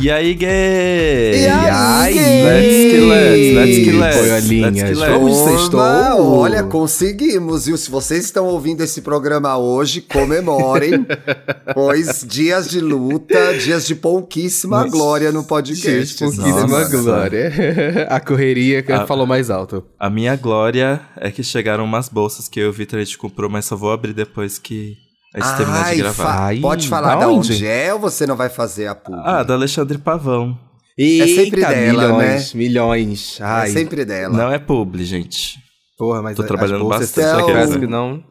E aí, gay? E aí, gay? Let's que let's, let's a linha. Let's. Vamos, sextou. Turma, Olha, conseguimos, viu? Se vocês estão ouvindo esse programa hoje, comemorem, pois dias de luta, dias de pouquíssima glória no podcast. Pouquíssima Nossa. glória. A correria que A- falou mais alto. A minha glória é que chegaram umas bolsas que eu e o Vitor a gente comprou, mas só vou abrir depois que a gente terminar de gravar. fa- Ai, pode falar da onde? onde é ou você não vai fazer a publi? Ah, da Alexandre Pavão. É sempre dela, milhões, milhões. Ai, é sempre dela. Não é publi, gente. porra, mas Tô trabalhando bastante são aqui, aquelas né? que não...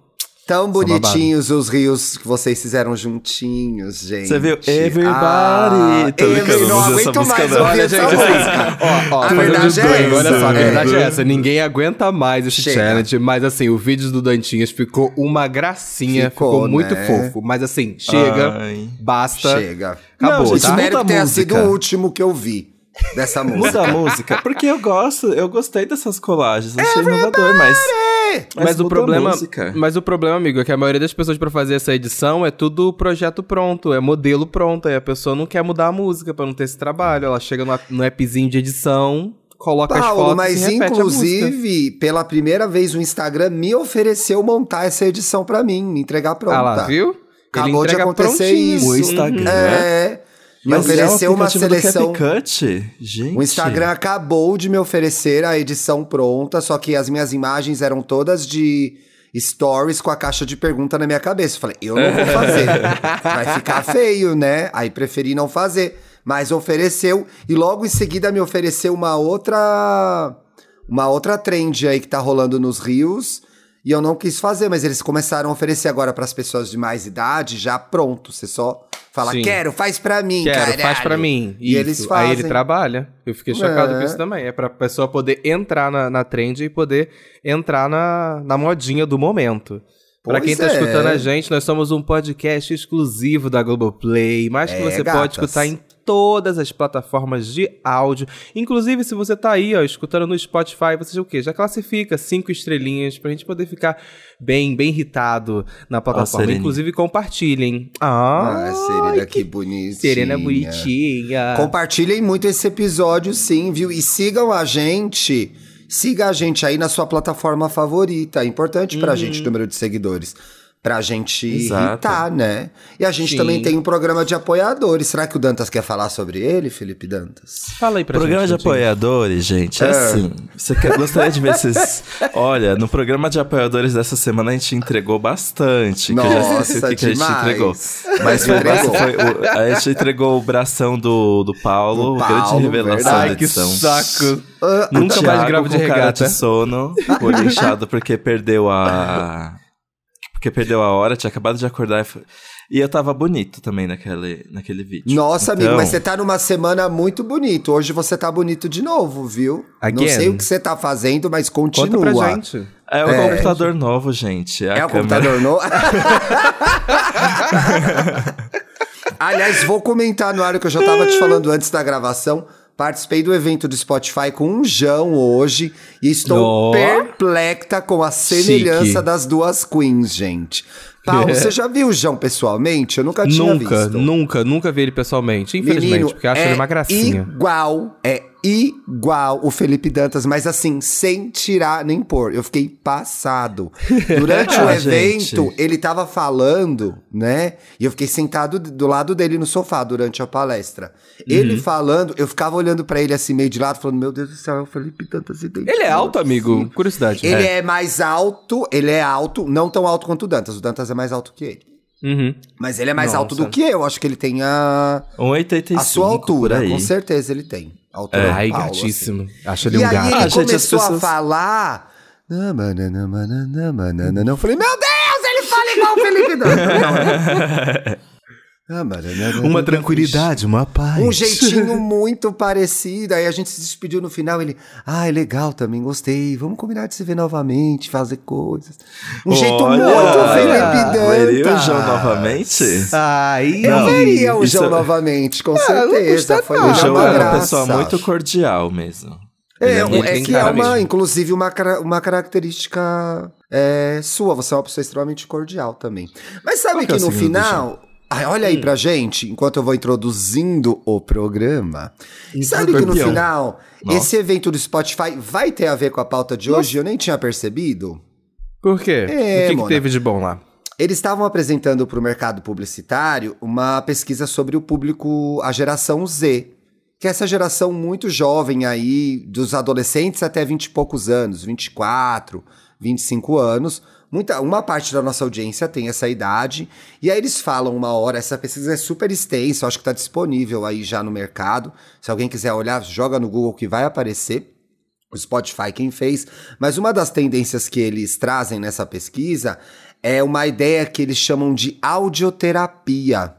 Tão bonitinhos os rios que vocês fizeram juntinhos, gente. Você viu? Everybody. Ah, Tô Every- não aguento mais não. ouvir Olha, essa gente, música. Ó, ó, A verdade de é doido, essa. Olha só, a É. verdade é essa. Ninguém aguenta mais esse Chega. challenge, mas assim, o vídeo do Dantinhas ficou uma gracinha, Ficou, ficou, muito né? fofo. Mas assim, chega, Ai. basta, Chega. acabou, Não, gente, tá? Espero que tenha música. sido o último que eu vi dessa música. Muda a música, porque eu gosto, eu gostei dessas colagens, achei inovador, mas... Mas, o muda a problema, mas o problema, amigo, é que a maioria das pessoas pra fazer essa edição é tudo projeto pronto, é modelo pronto, aí a pessoa não quer mudar a música pra não ter esse trabalho. Ela chega no, no appzinho de edição, coloca as Paulo, fotos mas e repete a música. inclusive, pela primeira vez o Instagram me ofereceu montar essa edição pra mim, me entregar pronta. Ah lá, viu? Acabou de acontecer prontinho. isso. O Instagram. É. Me Mas ofereceu é um uma seleção. Gente. O Instagram acabou de me oferecer a edição pronta, só que as minhas imagens eram todas de stories com a caixa de pergunta na minha cabeça. Eu falei, eu não vou fazer. Vai ficar feio, né? Aí preferi não fazer. Mas ofereceu, e logo em seguida me ofereceu uma outra. Uma outra trend aí que tá rolando nos rios. E eu não quis fazer, mas eles começaram a oferecer agora para as pessoas de mais idade, já pronto. Você só fala, Sim. quero, faz pra mim, Quero, caralho. faz pra mim. E Isso. eles fazem. Aí ele trabalha. Eu fiquei chocado É. com isso também. É pra pessoa poder entrar na, na trend e poder entrar na, na modinha do momento. Pois quem tá é. escutando a gente, nós somos um podcast exclusivo da Globoplay, mas que É, você gatas. pode escutar em todas as plataformas de áudio. Inclusive, se você tá aí, ó, escutando no Spotify, você já o quê? Já classifica cinco estrelinhas pra gente poder ficar bem, bem irritado na plataforma. Serena. Inclusive, compartilhem. Ah, Ah, Serena, que bonitinha. Serena bonitinha. Compartilhem muito esse episódio, sim, viu? E sigam a gente. Siga a gente aí na sua plataforma favorita. É importante pra gente o número de seguidores. Pra gente Exato. irritar, né? E a gente Sim. também tem um programa de apoiadores. Será que o Dantas quer falar sobre ele, Felipe Dantas? Fala aí pra Programa gente. de Dantinho. apoiadores, gente, é, É. assim. Você quer, gostaria de ver esses. Olha, no programa de apoiadores dessa semana a gente entregou bastante. que eu já esqueci Nossa, o que, que a gente entregou. Mas foi, Entregou. foi o- a gente entregou o bração do, do Paulo, Do grande Paulo, revelação verdade. da Ai, que edição. saco. O Nunca mais gravo de regata. de sono, olho inchado porque perdeu a. Porque perdeu a hora, tinha acabado de acordar. e foi- E eu tava bonito também naquele, naquele vídeo. Nossa, amigo, Então, mas você tá numa semana muito bonito. Hoje você tá bonito de novo, viu? Não Again. sei o que você tá fazendo, mas continua. Conta pra gente. É o É. computador novo, gente. a É o computador novo? Aliás, vou comentar no ar o que eu já tava te falando antes da gravação. Participei do evento do Spotify com um Jão hoje e estou Ó. perplexa com a semelhança Chique. das duas queens, gente. Paulo, você já viu o Jão pessoalmente? Eu nunca tinha Nunca, visto. nunca, nunca vi ele pessoalmente. Infelizmente, Menino, porque acho é ele uma gracinha. Igual, é igual o Felipe Dantas, mas assim, sem tirar nem pôr. Eu fiquei passado. Durante o Ah, evento, gente. ele tava falando, né? E eu fiquei sentado do lado dele no sofá durante a palestra. Uhum. Ele falando, eu ficava olhando pra ele assim, meio de lado, falando: Meu Deus do céu, é o Felipe Dantas. Ele é alto, amigo? Curiosidade. Ele É. é mais alto, ele é alto, não tão alto quanto o Dantas. O Dantas é mais alto que ele. Uhum. Mas ele é mais Nossa. alto do que eu. Acho que ele tem a. 1,85 A sua altura, com certeza ele tem. A altura do Ai, Paulo, gatíssimo. Acho assim. ele E um aí gato. ele Ah, gente, as começou a pessoas- falar. Namananamananamanana. Eu falei, meu Deus, ele fala igual o Felipe Dantas. Uma tranquilidade, uma paz. Um jeitinho muito parecido. Aí a gente se despediu no final. Ele, ai, legal também, gostei. Vamos combinar de se ver novamente, fazer coisas. Um jeito Olha, muito Felipe Veria o. João novamente? Ai, Eu veria o João novamente, com não certeza. Foi. O uma João era uma graça. pessoa muito cordial mesmo. É, é muito é que é uma, mesmo. inclusive, uma, uma característica é, sua. Você é uma pessoa extremamente cordial também. Mas sabe Qual que que, é no final, Ai, olha aí pra gente, enquanto eu vou introduzindo o programa. Sabe que no final, Nossa. esse evento do Spotify vai ter a ver com a pauta de hoje? Eu nem tinha percebido. Por quê? É, o que, que teve de bom lá? Eles estavam apresentando para o mercado publicitário uma pesquisa sobre o público, a geração Z, que é essa geração muito jovem aí, dos adolescentes até 20 e poucos anos, 24, 25 anos. Muita, uma parte da nossa audiência tem essa idade, e aí eles falam uma hora, essa pesquisa é super extensa, acho que está disponível aí já no mercado. Se alguém quiser olhar, joga no Google que vai aparecer o Spotify quem fez, mas uma das tendências que eles trazem nessa pesquisa é uma ideia que eles chamam de audioterapia.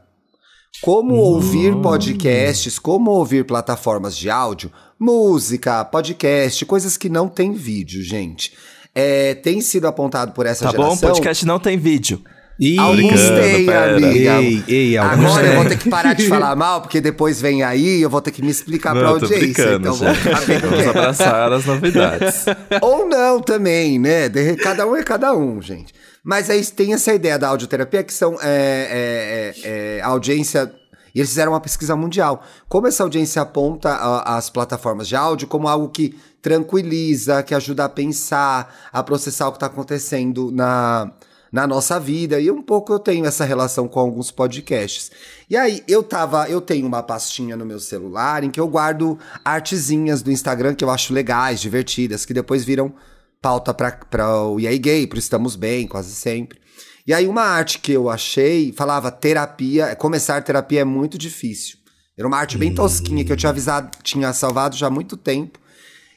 Como ouvir podcasts, como ouvir plataformas de áudio, música, podcast, coisas que não tem vídeo, gente. É, tem sido apontado por essa Tá geração. bom? podcast não tem vídeo. Ih, Alguns têm, pera. amiga. Ei, ei, alguns Agora eu têm. vou ter que parar de falar mal, porque depois vem aí e eu vou ter que me explicar pra Não, tô audiência. Então bem Vamos quieto. abraçar as novidades. Ou não também, né? De- Cada um é cada um, gente. Mas aí tem essa ideia da audioterapia, que são é, é, é, é, a audiência. E eles fizeram uma pesquisa mundial. Como essa audiência aponta a- as plataformas de áudio como algo que tranquiliza, que ajuda a pensar, a processar o que está acontecendo na, na nossa vida. E um pouco eu tenho essa relação com alguns podcasts. E aí, eu tava. Eu tenho uma pastinha no meu celular em que eu guardo artezinhas do Instagram que eu acho legais, divertidas, que depois viram pauta para o E aí Gay, pro Estamos Bem, quase sempre. E aí, uma arte que eu achei falava terapia, começar terapia é muito difícil. Era uma arte bem tosquinha que eu tinha avisado, tinha salvado já há muito tempo.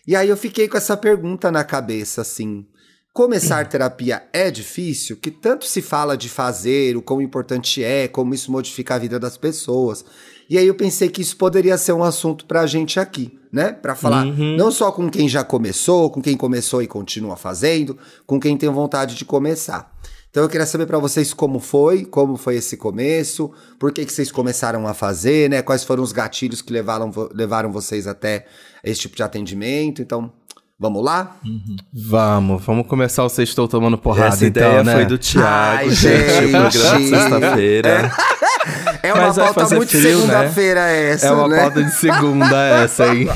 E aí eu fiquei com essa pergunta na cabeça, assim. Começar terapia é difícil? Que tanto se fala de fazer, o quão importante é, como isso modifica a vida das pessoas. E aí eu pensei que isso poderia ser um assunto pra gente aqui, né? Pra falar não só com quem já começou, com quem começou e continua fazendo, com quem tem vontade de começar. Então eu queria saber pra vocês como foi, como foi esse começo, por que, que vocês começaram a fazer, né? Quais foram os gatilhos que levaram, levaram vocês até esse tipo de atendimento. Então, vamos lá? Vamos, vamos começar o sextou tomando porrada, Essa então, ideia né? foi do Thiago, Ai, gente. O programa de sexta-feira. É uma Mas vai pauta muito frio, né? segunda-feira essa, É uma né? pauta de segunda essa aí.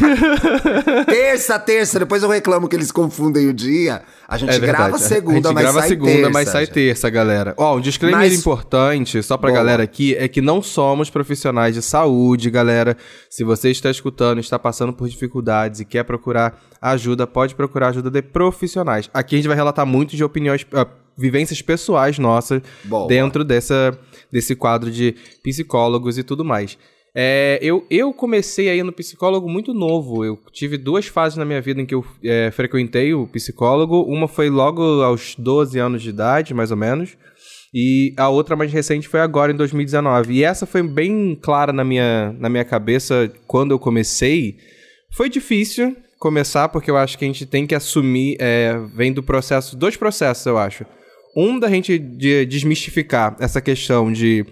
Terça, terça, depois eu reclamo que eles confundem o dia. A gente É grava segunda, a gente mas grava sai segunda, terça. mas sai terça, galera. Ó, um disclaimer Mas- importante, só pra Boa. galera aqui, é que não somos profissionais de saúde, galera. Se você está escutando, está passando por dificuldades e quer procurar ajuda, pode procurar ajuda de profissionais. Aqui a gente vai relatar muito de opiniões, ah, vivências pessoais nossas Boa. dentro dessa, desse quadro de psicólogos e tudo mais. É, eu, eu comecei aí no psicólogo muito novo. Eu tive duas fases na minha vida em que eu é, frequentei o psicólogo. Uma foi logo aos 12 anos de idade, mais ou menos. E a outra mais recente foi agora, em 2019. E essa foi bem clara na minha, na minha cabeça quando eu comecei. Foi difícil começar, porque eu acho que a gente tem que assumir. É, vem do processo. Dois processos, eu acho. Um da gente de desmistificar essa questão de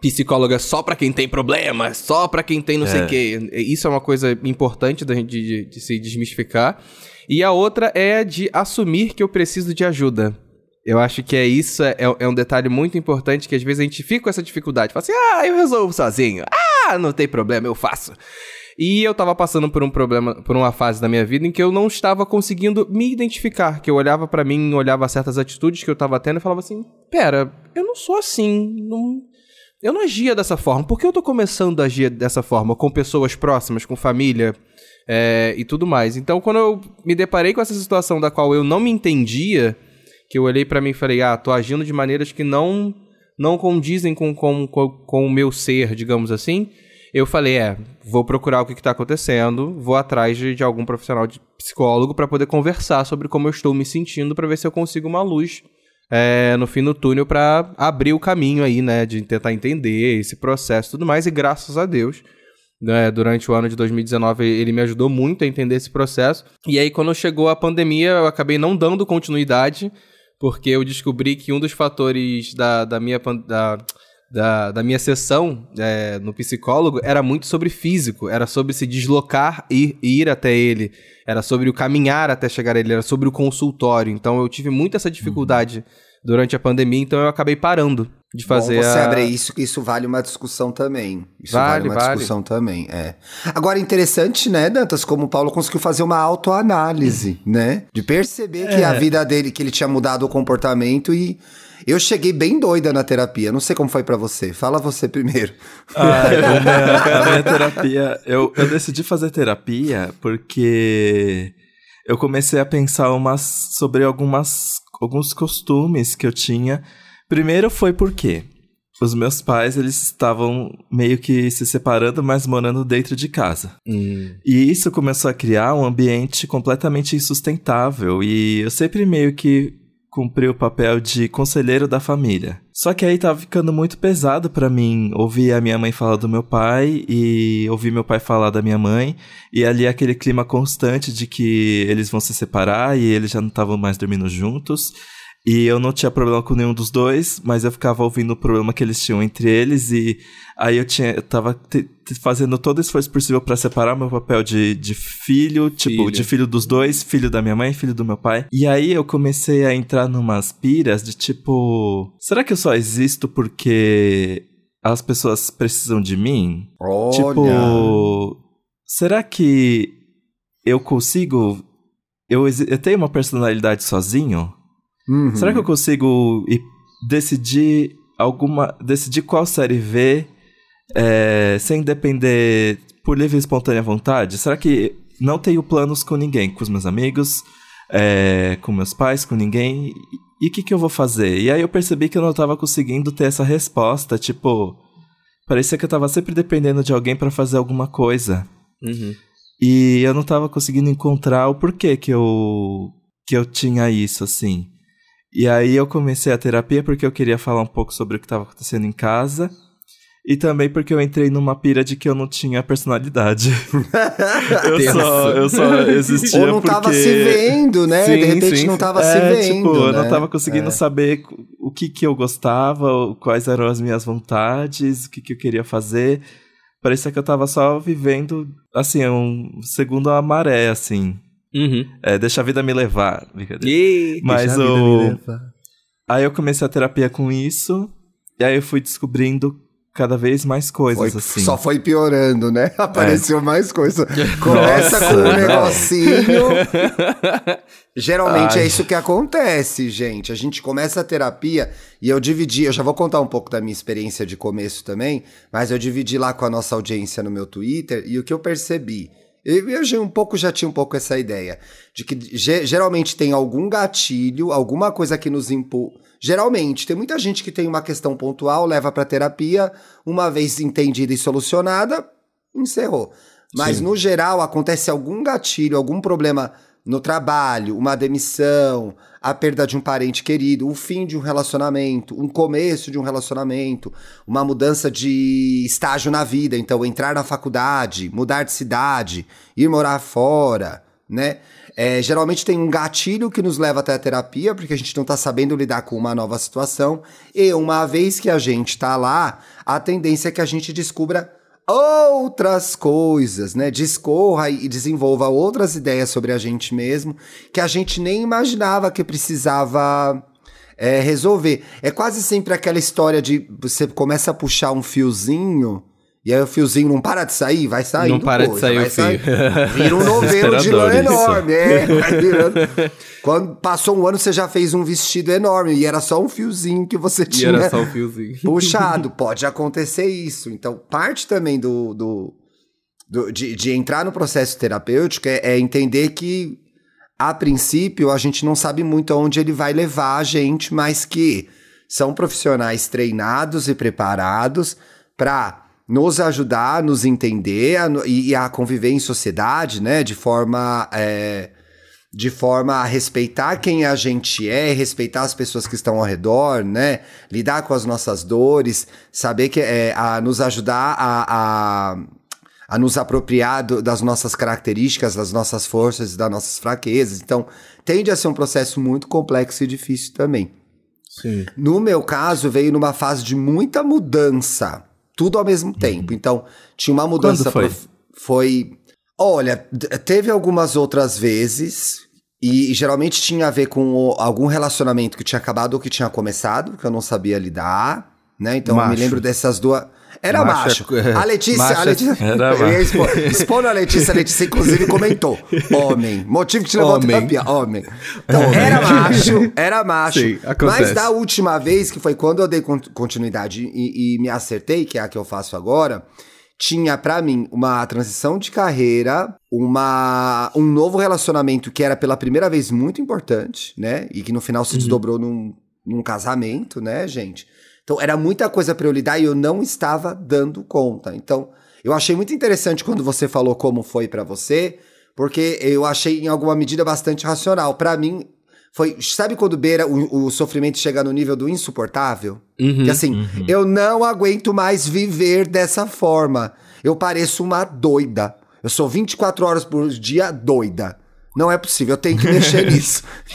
psicóloga só pra quem tem problema, só pra quem tem não sei É. o quê. Isso é uma coisa importante da gente de, de- se desmistificar. E a outra é de assumir que eu preciso de ajuda. Eu acho que é isso, é, é um detalhe muito importante que às vezes a gente fica com essa dificuldade. Fala assim, ah, eu resolvo sozinho. Ah, não tem problema, eu faço. E eu tava passando por um problema, por uma fase da minha vida em que eu não estava conseguindo me identificar. Que eu olhava pra mim, olhava certas atitudes que eu tava tendo e falava assim: pera, eu não sou assim. Não, eu não agia dessa forma. Por que eu tô começando a agir dessa forma? Com pessoas próximas, com família é, e tudo mais. Então, quando eu me deparei com essa situação da qual eu não me entendia, que eu olhei pra mim e falei, ah, tô agindo de maneiras que não não condizem com, com, com, com o meu ser, digamos assim, eu falei, é, vou procurar o que, que tá acontecendo, vou atrás de, de algum profissional de psicólogo pra poder conversar sobre como eu estou me sentindo, pra ver se eu consigo uma luz é, no fim do túnel pra abrir o caminho aí, né, de tentar entender esse processo e tudo mais, e graças a Deus, né, durante o ano de 2019 ele me ajudou muito a entender esse processo. E aí, quando chegou a pandemia, eu acabei não dando continuidade, porque eu descobri que um dos fatores da, da, minha, pan- da, da, da minha sessão é, no psicólogo era muito sobre físico, era sobre se deslocar e e ir até ele, era sobre o caminhar até chegar a ele, era sobre o consultório. Então eu tive muito essa dificuldade durante a pandemia, então eu acabei parando de fazer Bom, você a... abre isso, que isso vale uma discussão também. Isso Vale, vale, uma vale. discussão também, é. Agora, interessante, né, Dantas, como o Paulo conseguiu fazer uma autoanálise, né? De perceber que a vida dele, que ele tinha mudado o comportamento e... Eu cheguei bem doida na terapia, não sei como foi pra você. Fala você primeiro. Ah, a, minha, a minha terapia. Eu, eu decidi fazer terapia porque eu comecei a pensar umas, sobre algumas, alguns costumes que eu tinha. Primeiro foi porque os meus pais eles estavam meio que se separando, mas morando dentro de casa. Hum. E isso começou a criar um ambiente completamente insustentável. E eu sempre meio que cumpri o papel de conselheiro da família. Só que aí tava ficando muito pesado pra mim ouvir a minha mãe falar do meu pai e ouvir meu pai falar da minha mãe. E ali aquele clima constante de que eles vão se separar e eles já não estavam mais dormindo juntos. E eu não tinha problema com nenhum dos dois, mas eu ficava ouvindo o problema que eles tinham entre eles e aí eu tinha eu tava fazendo todo o esforço possível pra separar meu papel de, de filho, tipo, Filho. de filho dos dois, filho da minha mãe, filho do meu pai. E aí eu comecei a entrar numas piras de tipo, será que eu só existo porque as pessoas precisam de mim? Olha. Tipo, será que eu consigo eu, eu tenho uma personalidade sozinho? Uhum. Será que eu consigo ir- decidir alguma. decidir qual série ver é, sem depender por livre e espontânea vontade? Será que não tenho planos com ninguém, com os meus amigos, é, com meus pais, com ninguém? E o que, que eu vou fazer? E aí eu percebi que eu não tava conseguindo ter essa resposta, tipo. Parecia que eu tava sempre dependendo de alguém pra fazer alguma coisa. Uhum. E eu não tava conseguindo encontrar o porquê que eu que eu tinha isso assim. E aí eu comecei a terapia porque eu queria falar um pouco sobre o que estava acontecendo em casa. E também porque eu entrei numa pira de que eu não tinha personalidade. eu, só, eu só existia Ou não porque... tava se vendo, né? Sim, de repente sim. não tava é, se vendo. tipo, eu não né? tava conseguindo É. saber o que que eu gostava, quais eram as minhas vontades, o que que eu queria fazer. Parecia que eu tava só vivendo, assim, um segundo a maré, assim. Uhum. É, deixa a vida me levar. brincadeira. Mas Deixa a vida o- me levar. Aí eu comecei a terapia com isso, e aí eu fui descobrindo cada vez mais coisas, Foi- assim. Só foi piorando, né? Apareceu mais coisa. Começa Nossa, com um negocinho. Geralmente Ai. é isso que acontece, gente. A gente começa a terapia e eu dividi, eu já vou contar um pouco da minha experiência de começo também, mas eu dividi lá com a nossa audiência no meu Twitter e o que eu percebi. Eu, já um pouco já tinha um pouco essa ideia de que ge- geralmente tem algum gatilho, alguma coisa que nos impulsa. Geralmente, tem muita gente que tem uma questão pontual, leva pra terapia, uma vez entendida e solucionada, encerrou. Mas Sim. no geral acontece algum gatilho, algum problema no trabalho, uma demissão, a perda de um parente querido, o fim de um relacionamento, um começo de um relacionamento, uma mudança de estágio na vida, então entrar na faculdade, mudar de cidade, ir morar fora, né? É, geralmente tem um gatilho que nos leva até a terapia, porque a gente não tá sabendo lidar com uma nova situação. E uma vez que a gente tá lá, a tendência é que a gente descubra outras coisas, né? Discorra e desenvolva outras ideias sobre a gente mesmo que a gente nem imaginava que precisava é, resolver. É quase sempre aquela história de você começa a puxar um fiozinho e aí o fiozinho não para de sair, vai sair. Não para de sair o fio. Vira um novelo de lã enorme, é, vai virando. Quando passou um ano, você já fez um vestido enorme e era só um fiozinho que você E tinha era só o fiozinho. puxado. Pode acontecer isso. Então, parte também do, do, do- de, de entrar no processo terapêutico é, é entender que, a princípio, a gente não sabe muito aonde ele vai levar a gente, mas que são profissionais treinados e preparados para nos ajudar, nos entender a e, a conviver em sociedade, né? De forma. é, de forma a respeitar quem a gente é, respeitar as pessoas que estão ao redor, né? Lidar com as nossas dores, saber que é a nos ajudar a, a, a nos apropriar do- das nossas características, das nossas forças e das nossas fraquezas. Então, tende a ser um processo muito complexo e difícil também. Sim. No meu caso, veio numa fase de muita mudança, tudo ao mesmo tempo. Então, tinha uma mudança. Quando foi? prof- foi. Olha, teve algumas outras vezes E, e geralmente tinha a ver com o- algum relacionamento que tinha acabado ou que tinha começado, que eu não sabia lidar, né? Então eu me Macho. lembro dessas duas. Era macho. Macho é- A Letícia, macho a é- Letícia. Era macho. expondo a Letícia, a Letícia inclusive comentou. Homem. Motivo que te levou Homem. terapia. Homem. Então, era macho, era macho. Sim. Mas da última vez, que foi quando eu dei con- continuidade e, e me acertei, que é a que eu faço agora, tinha pra mim uma transição de carreira, uma um novo relacionamento que era pela primeira vez muito importante, né? E que no final Uhum. se desdobrou num, num casamento, né, gente? Então era muita coisa pra eu lidar e eu não estava dando conta. Então, eu achei muito interessante quando você falou como foi pra você, porque eu achei em alguma medida bastante racional. Pra mim foi, sabe quando beira o, o sofrimento chega no nível do insuportável? Uhum, Que assim, eu não aguento mais viver dessa forma. Eu pareço uma doida. Eu sou 24 horas por dia doida. Não é possível, eu tenho que mexer nisso.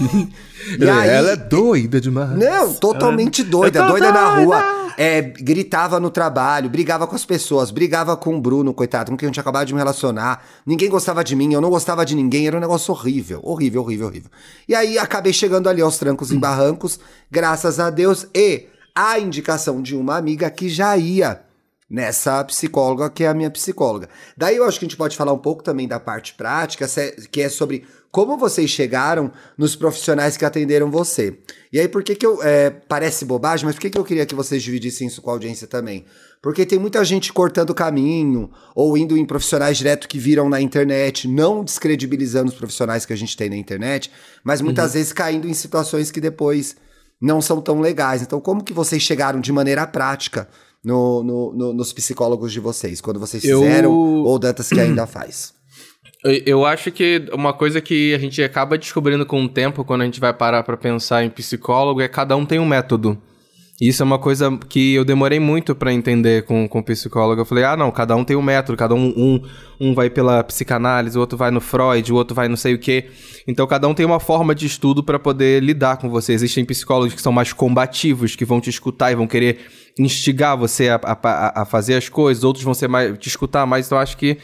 e aí, Ela é doida demais. não, totalmente doida, Eu tô doida na doida. rua. É, gritava no trabalho, brigava com as pessoas, brigava com o Bruno, coitado, com quem eu tinha acabado de me relacionar. Ninguém gostava de mim, eu não gostava de ninguém, era um negócio horrível, horrível, horrível, horrível. E aí acabei chegando ali aos trancos e barrancos, graças a Deus, e a indicação de uma amiga que já ia nessa psicóloga, que é a minha psicóloga. Daí eu acho que a gente pode falar um pouco também da parte prática, se- que é sobre como vocês chegaram nos profissionais que atenderam você. E aí, por que que eu... é, parece bobagem, mas por que que eu queria que vocês dividissem isso com a audiência também? Porque tem muita gente cortando caminho, ou indo em profissionais direto que viram na internet, não descredibilizando os profissionais que a gente tem na internet, mas muitas vezes caindo em situações que depois não são tão legais. Então, como que vocês chegaram de maneira prática no, no- no- nos psicólogos de vocês, quando vocês Eu- fizeram, ou Dantas que ainda faz? Eu- acho que uma coisa que a gente acaba descobrindo com o tempo, quando a gente vai parar pra pensar em psicólogo, é cada um tem um método. Isso é uma coisa que eu demorei muito pra entender com, com psicólogo. Eu falei, ah, não, cada um tem um método, cada um, um, um vai pela psicanálise, o outro vai no Freud, o outro vai não sei o quê. Então, cada um tem uma forma de estudo pra poder lidar com você. Existem psicólogos que são mais combativos, que vão te escutar e vão querer instigar você a, a, a fazer as coisas, outros vão ser mais, te escutar mais. Então, eu acho que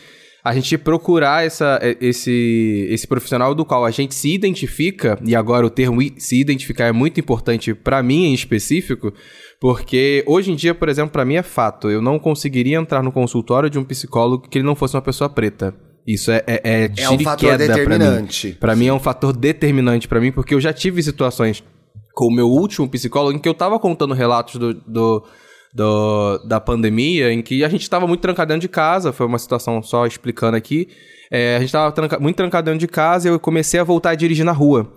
a gente procurar essa, eh, esse, esse profissional do qual a gente se identifica, e agora o termo se identificar é muito importante pra mim em específico, porque hoje em dia, por exemplo, pra mim é fato, eu não conseguiria entrar no consultório de um psicólogo que ele não fosse uma pessoa preta. Isso é, é, é, É um fator e queda pra mim. determinante. Pra mim é um fator determinante pra mim, porque eu já tive situações com o meu último psicólogo em que eu tava contando relatos do, do, do- da pandemia, em que a gente tava muito trancado dentro de casa, foi uma situação só explicando aqui. É, a gente tava tranca- muito trancado dentro de casa e eu comecei a voltar a dirigir na rua.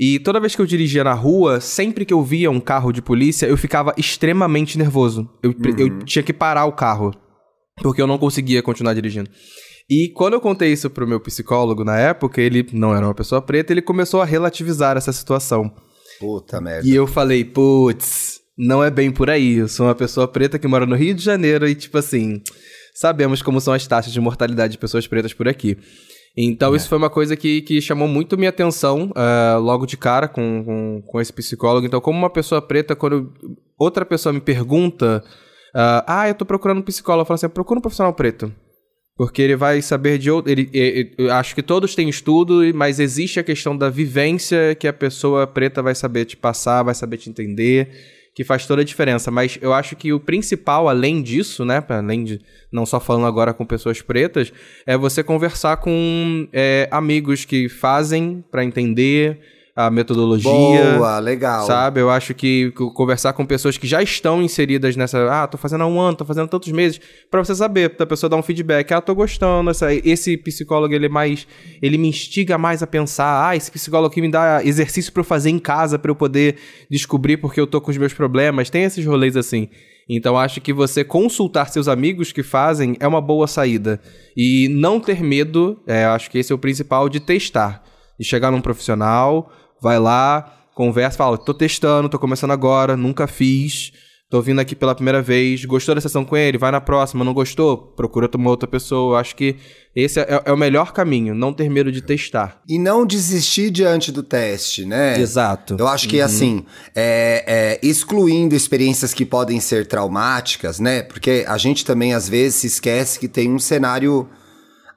E toda vez que eu dirigia na rua, sempre que eu via um carro de polícia, eu ficava extremamente nervoso. Eu, eu tinha que parar o carro, porque eu não conseguia continuar dirigindo. E quando eu contei isso pro meu psicólogo na época, ele não era uma pessoa preta, ele começou a relativizar essa situação. Puta merda. E eu falei, putz, não é bem por aí. Eu sou uma pessoa preta que mora no Rio de Janeiro e, tipo assim, sabemos como são as taxas de mortalidade de pessoas pretas por aqui. Então, isso foi uma coisa que, que chamou muito minha atenção ah, logo de cara com, com, com esse psicólogo. Então, como uma pessoa preta, quando outra pessoa me pergunta, ah, ah, eu tô procurando um psicólogo, eu falo assim, procura um profissional preto. Porque ele vai saber de outro. Ele, ele- eu acho que todos têm estudo, mas existe a questão da vivência que a pessoa preta vai saber te passar, vai saber te entender, que faz toda a diferença. Mas eu acho que o principal, além disso, né? Além de não só falando agora com pessoas pretas, é você conversar com é, amigos que fazem pra entender a metodologia. Boa, legal. Sabe? Eu acho que co- conversar com pessoas que já estão inseridas nessa. Ah, tô fazendo há um ano, tô fazendo tantos meses. Pra você saber, da pessoa dar um feedback. Ah, tô gostando. Essa, esse psicólogo, ele é mais. Ele me instiga mais a pensar. Ah, esse psicólogo aqui me dá exercício pra eu fazer em casa pra eu poder descobrir porque eu tô com os meus problemas. Tem esses rolês assim. Então acho que você consultar seus amigos que fazem é uma boa saída. E não ter medo, é, eu acho que esse é o principal, de testar. De chegar num profissional, vai lá, conversa, fala, tô testando, tô começando agora, nunca fiz, tô vindo aqui pela primeira vez, gostou da sessão com ele, vai na próxima, não gostou, procura uma outra pessoa. Eu acho que esse é, é o melhor caminho, não ter medo de testar. E não desistir diante do teste, né? Exato. Eu acho que, assim, é, é, excluindo experiências que podem ser traumáticas, né? Porque a gente também, às vezes, se esquece que tem um cenário,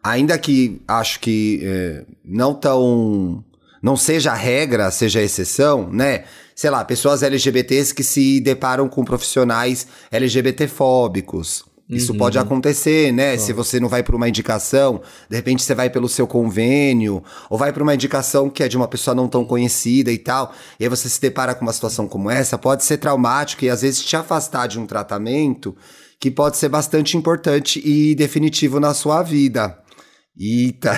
ainda que acho que é, não tão. Não seja a regra, seja a exceção, né? Sei lá, pessoas LGBTs que se deparam com profissionais LGBTfóbicos. Isso pode acontecer, né? Se você não vai por uma indicação, de repente você vai pelo seu convênio, ou vai por uma indicação que é de uma pessoa não tão conhecida e tal, e aí você se depara com uma situação como essa, pode ser traumático e às vezes te afastar de um tratamento que pode ser bastante importante e definitivo na sua vida. Eita!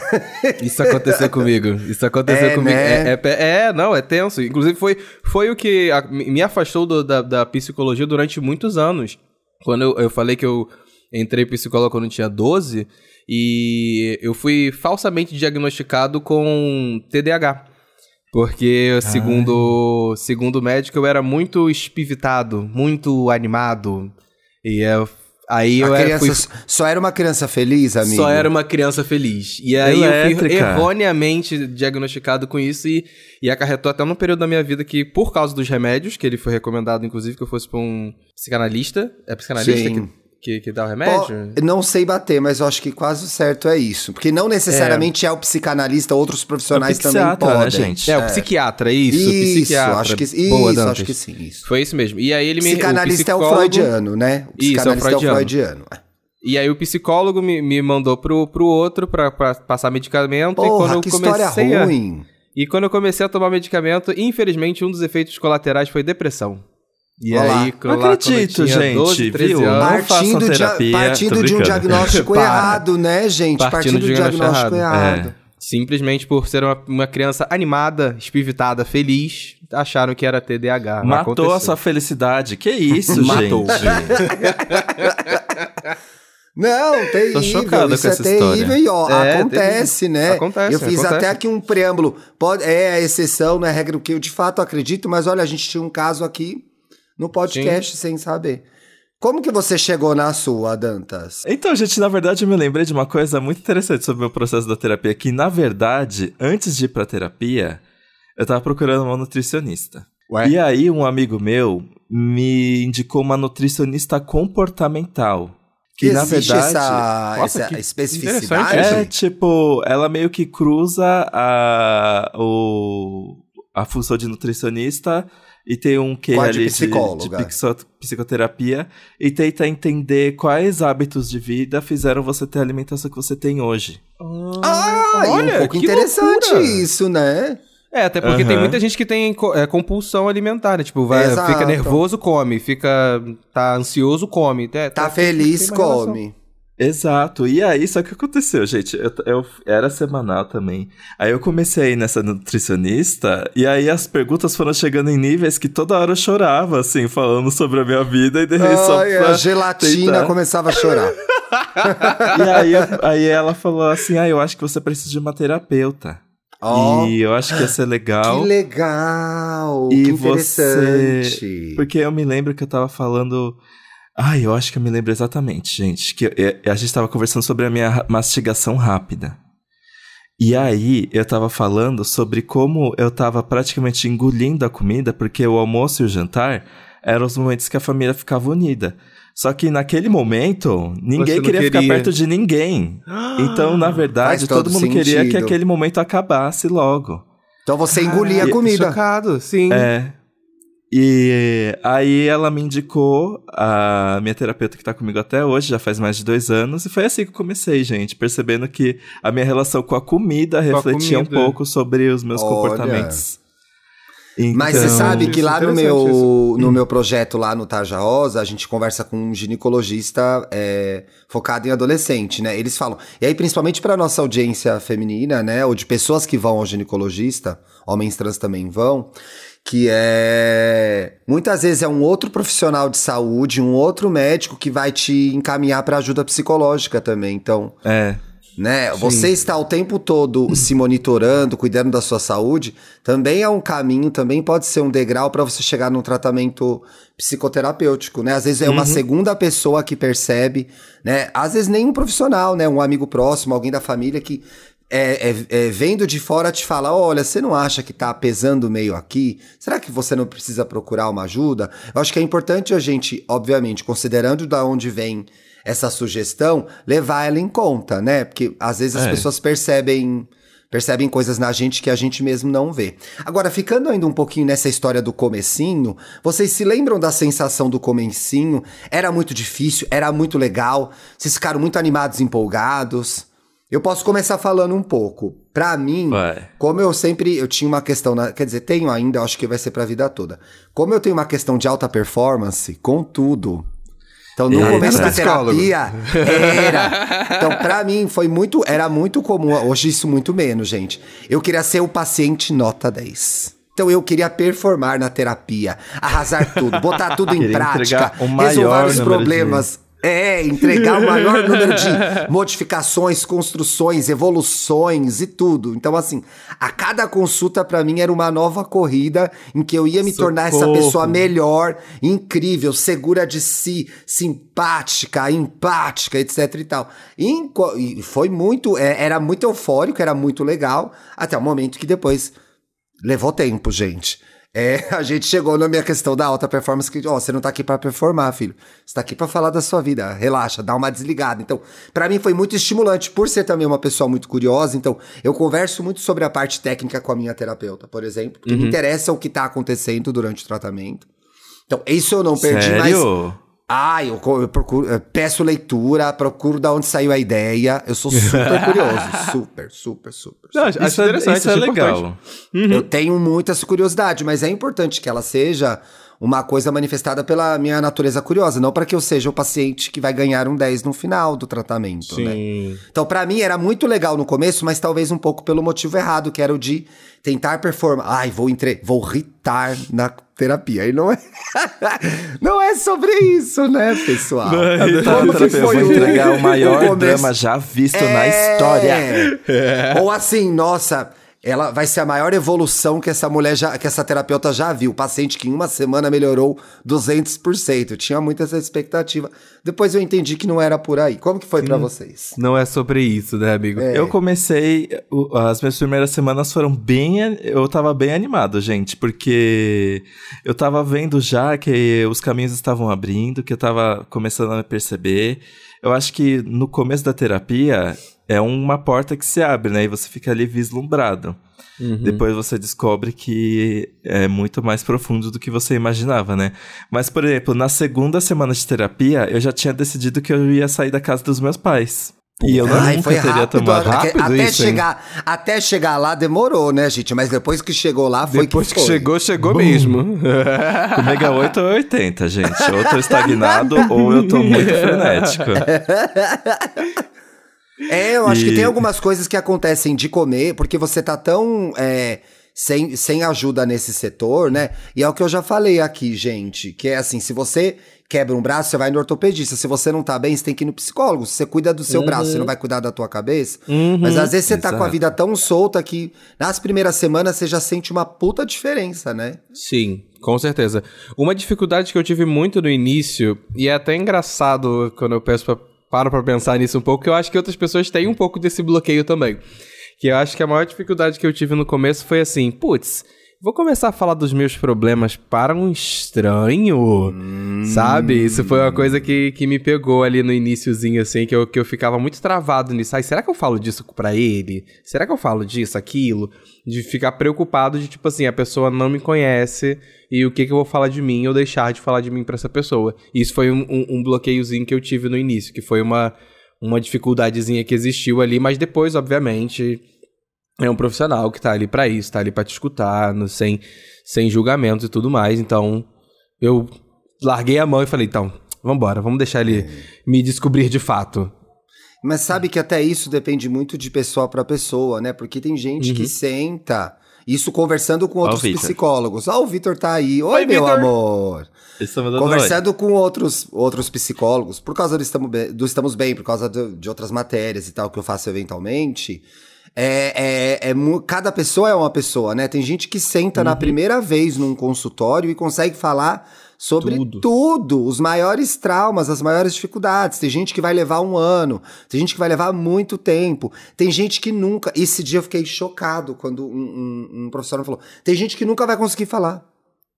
Isso aconteceu comigo. Isso aconteceu É, comigo. né? É, é- é, não, é tenso. Inclusive, foi, foi o que a- me afastou do- da, da psicologia durante muitos anos. Quando eu, eu falei que eu entrei psicólogo quando eu tinha 12, e eu fui falsamente diagnosticado com TDAH. Porque, segundo, segundo o médico, eu era muito espivitado, muito animado. E eu- aí eu era, fui só era uma criança feliz, amigo? só era uma criança feliz. E aí eu fui Elétrica. erroneamente diagnosticado com isso e, e acarretou até num período da minha vida que, por causa dos remédios, que ele foi recomendado, inclusive, que eu fosse pra um psicanalista. É psicanalista Sim. que, que, que dá o remédio? não sei bater, mas eu acho que quase o certo é isso. Porque não necessariamente é, o psicanalista, outros profissionais É o também né, podem. gente? É, o psiquiatra, isso, Isso, psiquiatra. acho que, Boa, isso, Dantas. acho que sim. Isso. Foi isso mesmo. E aí ele me. Psicanalista é o psicólogo- freudiano, né? O Isso, é o psicanalista é o freudiano. freudiano. E aí o psicólogo me, me mandou pro, pro outro pra, pra passar medicamento. e quando Porra, eu que comecei história a- ruim. E quando eu comecei a tomar medicamento, infelizmente, um dos efeitos colaterais foi depressão. E Olá. aí, Não acredito, gente, 12, 13 viu? Não Partindo, terapia, partindo tô de um diagnóstico errado, né, gente? Partindo Partindo de um diagnóstico diagnóstico errado. É. simplesmente por ser uma, uma criança animada, espivitada, feliz, acharam que era TDAH. Matou aconteceu. a sua felicidade. Que isso, Matou. gente? Não, terrível. chocado isso com é essa terrível história. e ó, É, acontece, terrível. né? Acontece, Eu fiz acontece. até aqui um preâmbulo. Pode, é a exceção, não é regra o que eu de fato acredito, mas olha, a gente tinha um caso aqui no podcast sem saber. Como que você chegou na sua, Dantas? Então, gente, na verdade, eu me lembrei de uma coisa muito interessante sobre o meu processo da terapia, que, na verdade, antes de ir pra terapia, eu tava procurando uma nutricionista. Ué? E aí, um amigo meu me indicou uma nutricionista comportamental. Que, na existe verdade... essa, Nossa, essa especificidade? É, tipo, ela meio que cruza a, o, a função de nutricionista e tem um que de ali de, de psico- psicoterapia e tenta entender quais hábitos de vida fizeram você ter a alimentação que você tem hoje. Ah, Olha, e um pouco que interessante loucura. isso, né? É, até porque tem Aham. muita gente que tem é, compulsão alimentar, né? Tipo, vai, Exato. fica nervoso, come. Fica. tá ansioso, come. É, Tá tem- feliz, tem uma relação. Exato. E aí, só que aconteceu, gente? Eu, eu era semanal também. Aí eu comecei a ir nessa nutricionista, e aí as perguntas foram chegando em níveis que toda hora eu chorava, assim, falando sobre a minha vida, e de repente só a gelatina tentar- começava a chorar. E aí, aí ela falou assim: Ah, eu acho que você precisa de uma terapeuta. Ó, E eu acho que ia ser legal. que legal, E que você- interessante. Porque eu me lembro que eu tava falando. Ai, eu acho que eu me lembro exatamente, gente. Que eu- a gente tava conversando sobre a minha mastigação rápida. E aí, eu tava falando sobre como eu tava praticamente engolindo a comida, porque o almoço e o jantar eram os momentos que a família ficava unida. Só que naquele momento, ninguém não queria, ficar queria. perto de ninguém. Então, na verdade, todo todo mundo queria que sentido. aquele momento acabasse logo. Então você engolia a comida. Chocado, sim. É. E aí ela me indicou a minha terapeuta que tá comigo até hoje, já faz mais de dois anos, e foi assim que eu comecei, gente, percebendo que a minha relação com a comida Com a refletia um comida. pouco sobre os meus Olha. comportamentos. Mas você Então- sabe que Isso, lá no meu, no meu projeto lá no Tarja Rosa, a gente conversa com um ginecologista é, focado em adolescente, né? Eles falam. E aí, principalmente para nossa audiência feminina, né? Ou de pessoas que vão ao ginecologista, homens trans também vão, que é. Muitas vezes é um outro profissional de saúde, um outro médico que vai te encaminhar para ajuda psicológica também. Então, É. né? Você está o tempo todo se monitorando, cuidando da sua saúde, também é um caminho, também pode ser um degrau para você chegar num tratamento psicoterapêutico, né? Às vezes é uma segunda pessoa que percebe, né? Às vezes nem um profissional, né? Um amigo próximo, alguém da família que é, é- é vendo de fora te fala, olha, você não acha que tá pesando meio aqui? Será que você não precisa procurar uma ajuda? Eu acho que é importante a gente, obviamente, considerando da onde vem essa sugestão, levar ela em conta, né? Porque às vezes as É. pessoas percebem percebem coisas na gente que a gente mesmo não vê. Agora, ficando ainda um pouquinho nessa história do comecinho, vocês se lembram da sensação do comecinho? Era muito difícil, era muito legal, vocês ficaram muito animados, empolgados. Eu posso começar falando um pouco. Pra mim, Vai. como eu sempre eu tinha uma questão, na, quer dizer, tenho ainda, acho que vai ser pra vida toda. Como eu tenho uma questão de alta performance, com tudo. Então, no Eita. começo da terapia, era. Então, pra mim, foi muito, era muito comum, hoje isso muito menos, gente. Eu queria ser o paciente nota 10. Então eu queria performar na terapia, arrasar tudo, botar tudo em prática, resolver os problemas. É, entregar o maior número de modificações, construções, evoluções e tudo. Então, assim, a cada consulta pra mim era uma nova corrida em que eu ia me tornar essa Socorro. pessoa melhor, incrível, segura de si, simpática, empática, etc e tal. E, e foi muito, é, era muito eufórico, era muito legal, até o momento que depois levou tempo, gente. É, a gente chegou na minha questão da alta performance que, ó, você não tá aqui pra performar, filho. Você tá aqui pra falar da sua vida. Relaxa, dá uma desligada. Então, pra mim foi muito estimulante, por ser também uma pessoa muito curiosa. Então, eu converso muito sobre a parte técnica com a minha terapeuta, por exemplo, porque me interessa o que tá acontecendo durante o tratamento. Então, isso eu não perdi, mas Sério? Ah, eu, eu procuro, eu peço leitura, procuro da onde saiu a ideia. Eu sou super curioso. Super, super, super. Não, super. Isso é, interessante, isso é legal. importante. Eu tenho muita curiosidade, mas é importante que ela seja uma coisa manifestada pela minha natureza curiosa, não para que eu seja o paciente que vai ganhar um 10 no final do tratamento, né? Sim. Então, pra mim era muito legal no começo, mas talvez um pouco pelo motivo errado, que era o de tentar performar. Ai, vou entre... vou irritar na terapia. E não é Não é sobre isso, né, pessoal? Então, Como que foi vou o- entregar o maior o drama já visto na É. história. Ou assim, nossa, ela vai ser a maior evolução que essa mulher já, que essa terapeuta já viu. O paciente que em uma semana melhorou 200%. Eu tinha muita essa expectativa. Depois eu entendi que não era por aí. Como que foi pra vocês? Não é sobre isso, né, amigo? É. Eu comecei. As minhas primeiras semanas foram bem. Eu tava bem animado, gente, porque eu tava vendo já que os caminhos estavam abrindo, que eu tava começando a me perceber. Eu acho que no começo da terapia é uma porta que se abre, né? E você fica ali vislumbrado. Depois você descobre que é muito mais profundo do que você imaginava, né? Mas, por exemplo, na segunda semana de terapia, eu já tinha decidido que eu ia sair da casa dos meus pais. E eu Ai, nunca foi teria rápido, tomado. até, rápido até isso, hein? chegar, até chegar lá demorou, né, gente? Mas depois que chegou lá, foi Depois que, que, foi. chegou, chegou mesmo. Comigo é 8 ou 80, gente. Ou eu tô estagnado ou eu tô muito frenético. É, eu acho que E- tem algumas coisas que acontecem de comer, porque você tá tão é, sem, sem ajuda nesse setor, né? E é o que eu já falei aqui, gente, que é assim, se você quebra um braço, você vai no ortopedista. Se você não tá bem, você tem que ir no psicólogo. Se você cuida do seu braço, você não vai cuidar da tua cabeça. Mas às vezes você tá com a exato. vida tão solta que nas primeiras semanas você já sente uma puta diferença, né? Sim, com certeza. Uma dificuldade que eu tive muito no início, e é até engraçado quando eu peço pra, paro pra pensar nisso um pouco, que eu acho que outras pessoas têm um pouco desse bloqueio também. Que eu acho que a maior dificuldade que eu tive no começo foi assim, putz, vou começar a falar dos meus problemas para um estranho, sabe? Isso foi uma coisa que, que me pegou ali no iniciozinho, assim, que eu, que eu ficava muito travado nisso. Ai, será que eu falo disso pra ele? Será que eu falo disso, aquilo? De ficar preocupado de, tipo assim, a pessoa não me conhece e o que, que eu vou falar de mim ou deixar de falar de mim pra essa pessoa. E isso foi um, um, um bloqueiozinho que eu tive no início, que foi uma, uma dificuldadezinha que existiu ali, mas depois, obviamente, é um profissional que tá ali pra isso, tá ali pra te escutar, no, sem, sem julgamentos e tudo mais. Então, eu larguei a mão e falei, então, vambora, vamos deixar ele me descobrir de fato. Mas sabe que até isso depende muito de pessoa para pessoa, né? Porque tem gente Uhum. que senta, isso conversando com outros Vitor. psicólogos. Ó, o Vitor tá aí. Oi, Oi, meu Vitor. amor. Dando Conversando com outros, outros psicólogos, por causa do Estamos Bem, do Estamos Bem por causa do- de outras matérias e tal que eu faço eventualmente. É, é, é cada pessoa é uma pessoa, né? Tem gente que senta Uhum. na primeira vez num consultório e consegue falar sobre Tudo. tudo, os maiores traumas, as maiores dificuldades. Tem gente que vai levar um ano, tem gente que vai levar muito tempo, tem gente que nunca. Esse dia eu fiquei chocado quando um, um- um professor me falou: tem gente que nunca vai conseguir falar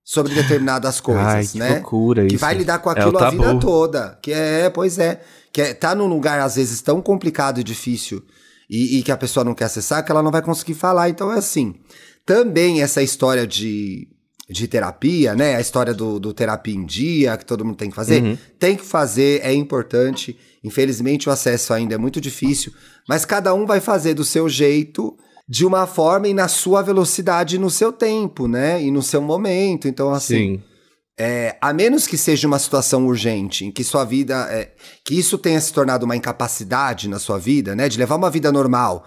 sobre determinadas coisas, Ai, que né? loucura que isso. vai lidar com É aquilo o a vida toda. Que é, pois é. Que é, tá num lugar, às vezes, tão complicado e difícil e, e que a pessoa não quer acessar, que ela não vai conseguir falar. Então é assim. Também essa história de, de terapia, né? A história do, do terapia em dia, que todo mundo tem que fazer, Uhum. tem que fazer, é importante. Infelizmente o acesso ainda é muito difícil, mas cada um vai fazer do seu jeito, de uma forma e na sua velocidade, no seu tempo, né? E no seu momento. Então, assim. Sim. É, a menos que seja uma situação urgente, em que sua vida. é, que isso tenha se tornado uma incapacidade na sua vida, né? De levar uma vida normal.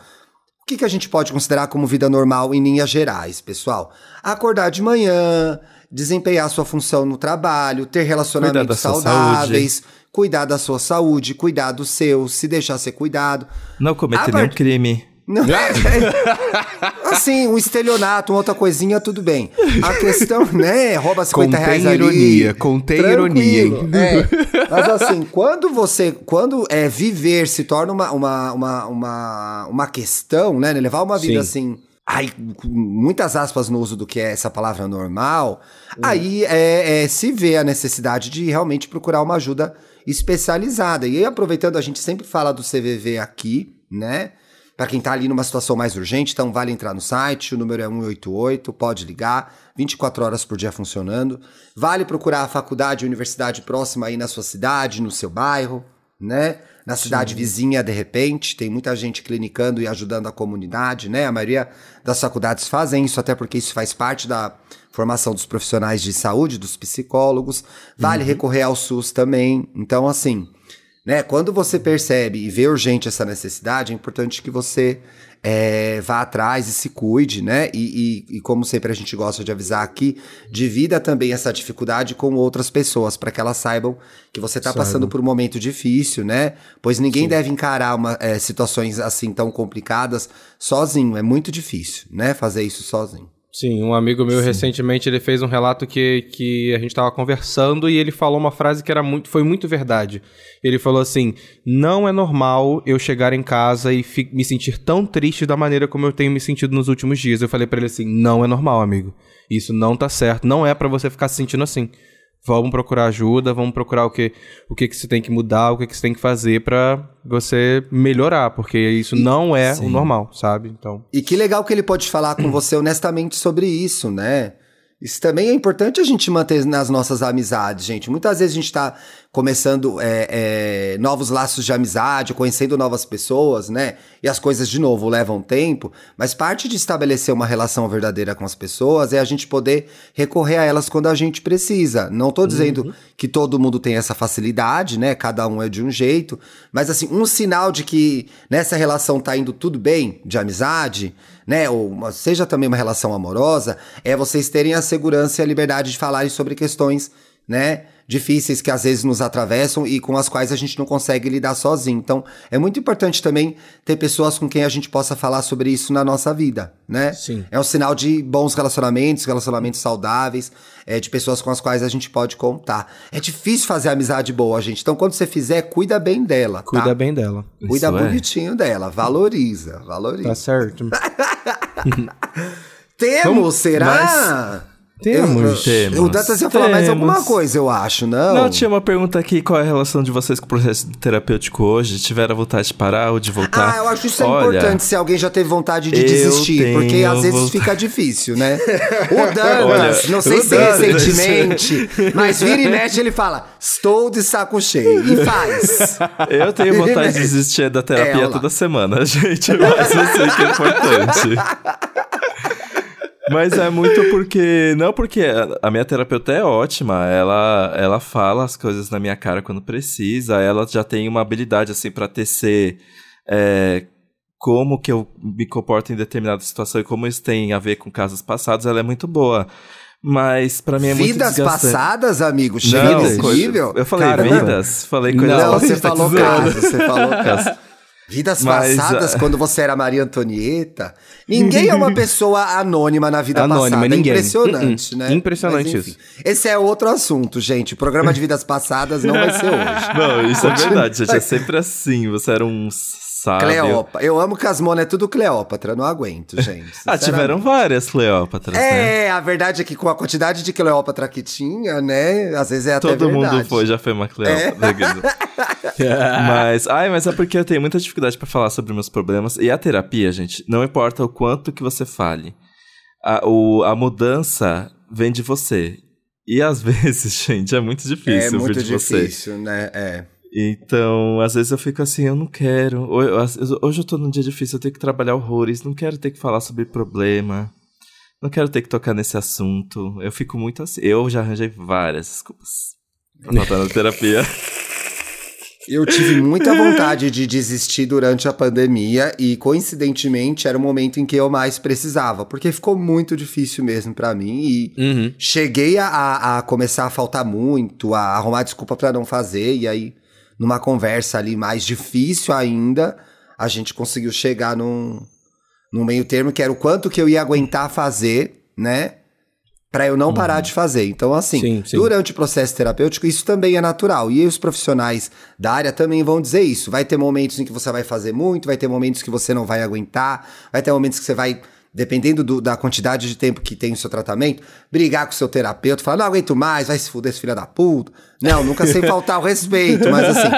O que, que a gente pode considerar como vida normal em linhas gerais, pessoal? Acordar de manhã, desempenhar sua função no trabalho, ter Cuidar relacionamentos sua saudáveis, cuidar da sua saúde, cuidar do seu, se deixar ser cuidado. Não cometer A nenhum part- crime. Não, assim, um estelionato, uma outra coisinha, tudo bem. A questão, né, rouba 50 Contém reais ali. ironia, contém ironia, hein? tranquilo, é. Mas assim, quando você, quando é viver se torna uma, uma, uma, uma, uma questão, né, levar uma vida Sim. assim... Ai, muitas aspas no uso do que é essa palavra normal, aí é, é se vê a necessidade de realmente procurar uma ajuda especializada. E aí, aproveitando, a gente sempre fala do CVV aqui, né? Para quem tá ali numa situação mais urgente, então vale entrar no site, o número é 188, pode ligar, 24 horas por dia funcionando. Vale procurar a faculdade, universidade próxima aí na sua cidade, no seu bairro, né? Na cidade vizinha, de repente, tem muita gente clinicando e ajudando a comunidade, né? A maioria das faculdades fazem isso, até porque isso faz parte da formação dos profissionais de saúde, dos psicólogos. Vale recorrer ao SUS também. Então, assim, né? Quando você percebe e vê urgente essa necessidade, é importante que você é, vá atrás e se cuide, né? E, e- e como sempre a gente gosta de avisar aqui, divida também essa dificuldade com outras pessoas, para que elas saibam que você está passando por um momento difícil, né? Pois ninguém deve encarar uma, é, situações assim tão complicadas sozinho. É muito difícil, né? Fazer isso sozinho. Sim, um amigo meu recentemente ele fez um relato que, que a gente estava conversando e ele falou uma frase que era muito, foi muito verdade. Ele falou assim: não é normal eu chegar em casa e fi- me sentir tão triste da maneira como eu tenho me sentido nos últimos dias. Eu falei pra ele assim: não é normal, amigo. Isso não tá certo. Não é pra você ficar se sentindo assim. Vamos procurar ajuda, vamos procurar o que o que, que você tem que mudar, o que, que você tem que fazer pra você melhorar, porque isso não é o normal, sabe? Então, E que legal que ele pode falar com você honestamente sobre isso, né? Isso também é importante a gente manter nas nossas amizades, gente. Muitas vezes a gente tá começando é, é, novos laços de amizade, conhecendo novas pessoas, né? E as coisas, de novo, levam tempo. Mas parte de estabelecer uma relação verdadeira com as pessoas é a gente poder recorrer a elas quando a gente precisa. Não tô dizendo que todo mundo tem essa facilidade, né? Cada um é de um jeito. Mas, assim, um sinal de que nessa relação tá indo tudo bem, de amizade, né? Ou uma- seja também uma relação amorosa, é vocês terem a segurança e a liberdade de falarem sobre questões, né? Difíceis que às vezes nos atravessam e com as quais a gente não consegue lidar sozinho. Então, é muito importante também ter pessoas com quem a gente possa falar sobre isso na nossa vida, né? Sim. É um sinal de bons relacionamentos, relacionamentos saudáveis, é, de pessoas com as quais a gente pode contar. É difícil fazer amizade boa, gente. Então, quando você fizer, cuida bem dela, tá? cuida bem dela. Cuida Isso é. bonitinho dela, valoriza, valoriza. Tá certo. Temos, Vamos- será? Temos. Eu- Temos. O Dantas ia falar mais alguma coisa, eu acho, não? Não, tinha uma pergunta aqui: qual é a relação de vocês com o processo terapêutico hoje? Tiveram vontade de parar ou de voltar? Ah, eu acho isso é Olha, importante se alguém já teve vontade de desistir, porque às vezes vontade. fica difícil, né? O Dantas, Olha, não sei se Dantas. recentemente, mas vira e mexe ele fala: estou de saco cheio. E faz. Eu tenho vontade de desistir da terapia É, olha lá. toda semana, gente. Mas eu sei que é importante. Mas é muito porque. Não porque a- minha terapeuta é ótima. Ela, ela fala as coisas na minha cara quando precisa. Ela já tem uma habilidade, assim, pra tecer. é, como que eu me comporto em determinada situação e como isso tem a ver com casos passados. Ela é muito boa. Mas pra mim é muito Vidas passadas, amigo? Chega Não, nesse nível? Eu falei Caramba. vidas? Falei coisas Não, passadas, você falou zoando. caso, você falou caso. Vidas Mas, passadas, ah, quando você era Maria Antonieta. Ninguém é uma pessoa anônima na vida Anônima, passada. ninguém. É impressionante, Uh-uh. né? Impressionante Mas, isso. Esse é outro assunto, gente. O programa de vidas passadas não vai ser hoje. Não, isso é verdade, gente. É sempre assim. Você era um sabe? Cleópatra. Eu amo que as monas é tudo Cleópatra, não aguento, gente. ah, tiveram várias Cleópatras, é, né? É, a verdade é que com a quantidade de Cleópatra que tinha, né, às vezes é até Todo verdade. mundo foi, já foi uma Cleópatra. É. mas, ai, mas é porque eu tenho muita dificuldade para falar sobre meus problemas. E a terapia, gente, não importa o quanto que você fale. A, o, a mudança vem de você. E às vezes, gente, é muito difícil É muito difícil, você. né? É. Então, às vezes eu fico assim, eu não quero. Hoje eu tô num dia difícil, eu tenho que trabalhar horrores, não quero ter que falar sobre problema. Não quero ter que tocar nesse assunto. Eu fico muito assim. Eu já arranjei várias desculpas pra faltar na terapia. Eu tive muita vontade de desistir durante a pandemia e, coincidentemente, era o momento em que eu mais precisava, porque ficou muito difícil mesmo para mim e uhum. cheguei a, a, começar a faltar muito, a arrumar desculpa para não fazer, e aí, numa conversa ali mais difícil ainda, a gente conseguiu chegar num, num meio termo que era o quanto que eu ia aguentar fazer, né? para eu não parar uhum. de fazer. Então, assim, sim, sim. durante o processo terapêutico, isso também é natural. E os profissionais da área também vão dizer isso. Vai ter momentos em que você vai fazer muito, vai ter momentos que você não vai aguentar, vai ter momentos que você vai dependendo do, da quantidade de tempo que tem o seu tratamento, brigar com o seu terapeuta, falar, não aguento mais, vai se fuder esse filho da puta. Não, nunca sem faltar o respeito, mas assim.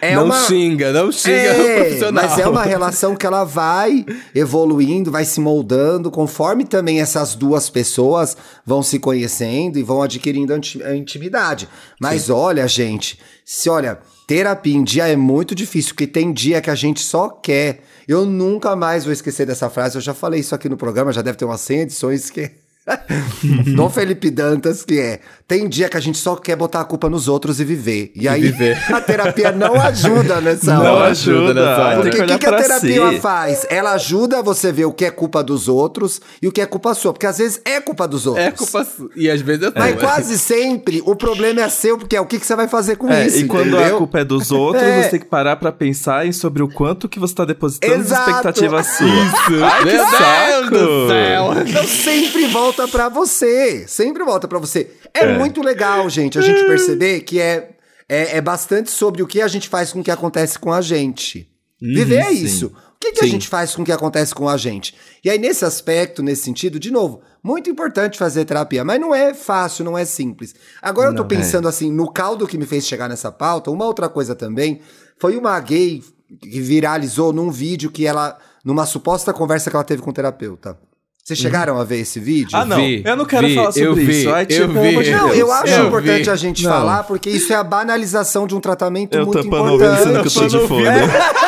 É não uma... xinga, não xinga é, profissional. Mas é uma relação que ela vai evoluindo, vai se moldando, conforme também essas duas pessoas vão se conhecendo e vão adquirindo a intimidade. Mas Sim. olha, gente, se olha, terapia em dia é muito difícil, porque tem dia que a gente só quer eu nunca mais vou esquecer dessa frase. Eu já falei isso aqui no programa, já deve ter umas 100 edições que. Dom Felipe Dantas, que é. Tem dia que a gente só quer botar a culpa nos outros e viver. E, e aí viver. a terapia não ajuda nessa não hora. Não ajuda nessa hora. Porque o que, que a terapia si. faz? Ela ajuda você a ver o que é culpa dos outros e o que é culpa sua. Porque às vezes é culpa dos outros. É culpa sua. E às vezes é tua. Mas quase sempre o problema é seu, porque é o que, que você vai fazer com é, isso. E quando entendeu? a culpa é dos outros, é. você tem que parar pra pensar sobre o quanto que você tá depositando Exato. de expectativa sua. Isso. Ai, que Meu saco! Deus do céu. Então sempre volta pra você. Sempre volta para você. É, é, muito legal, gente, a gente perceber que é, é, é, bastante sobre o que a gente faz com o que acontece com a gente. Uhum, Viver é isso. O que, que a gente faz com o que acontece com a gente? E aí, nesse aspecto, nesse sentido, de novo, muito importante fazer terapia, mas não é fácil, não é simples. Agora não, eu tô pensando é. assim, no caldo que me fez chegar nessa pauta, uma outra coisa também, foi uma gay que viralizou num vídeo que ela, numa suposta conversa que ela teve com o terapeuta. Vocês chegaram a ver esse vídeo? Ah, não. Vi, eu não quero vi, falar sobre eu isso. Vi, Ai, tipo, eu vi. Não, eu acho eu importante vi. a gente não. falar, porque isso é a banalização de um tratamento eu muito tampando importante. ouvindo, que eu tô de fone.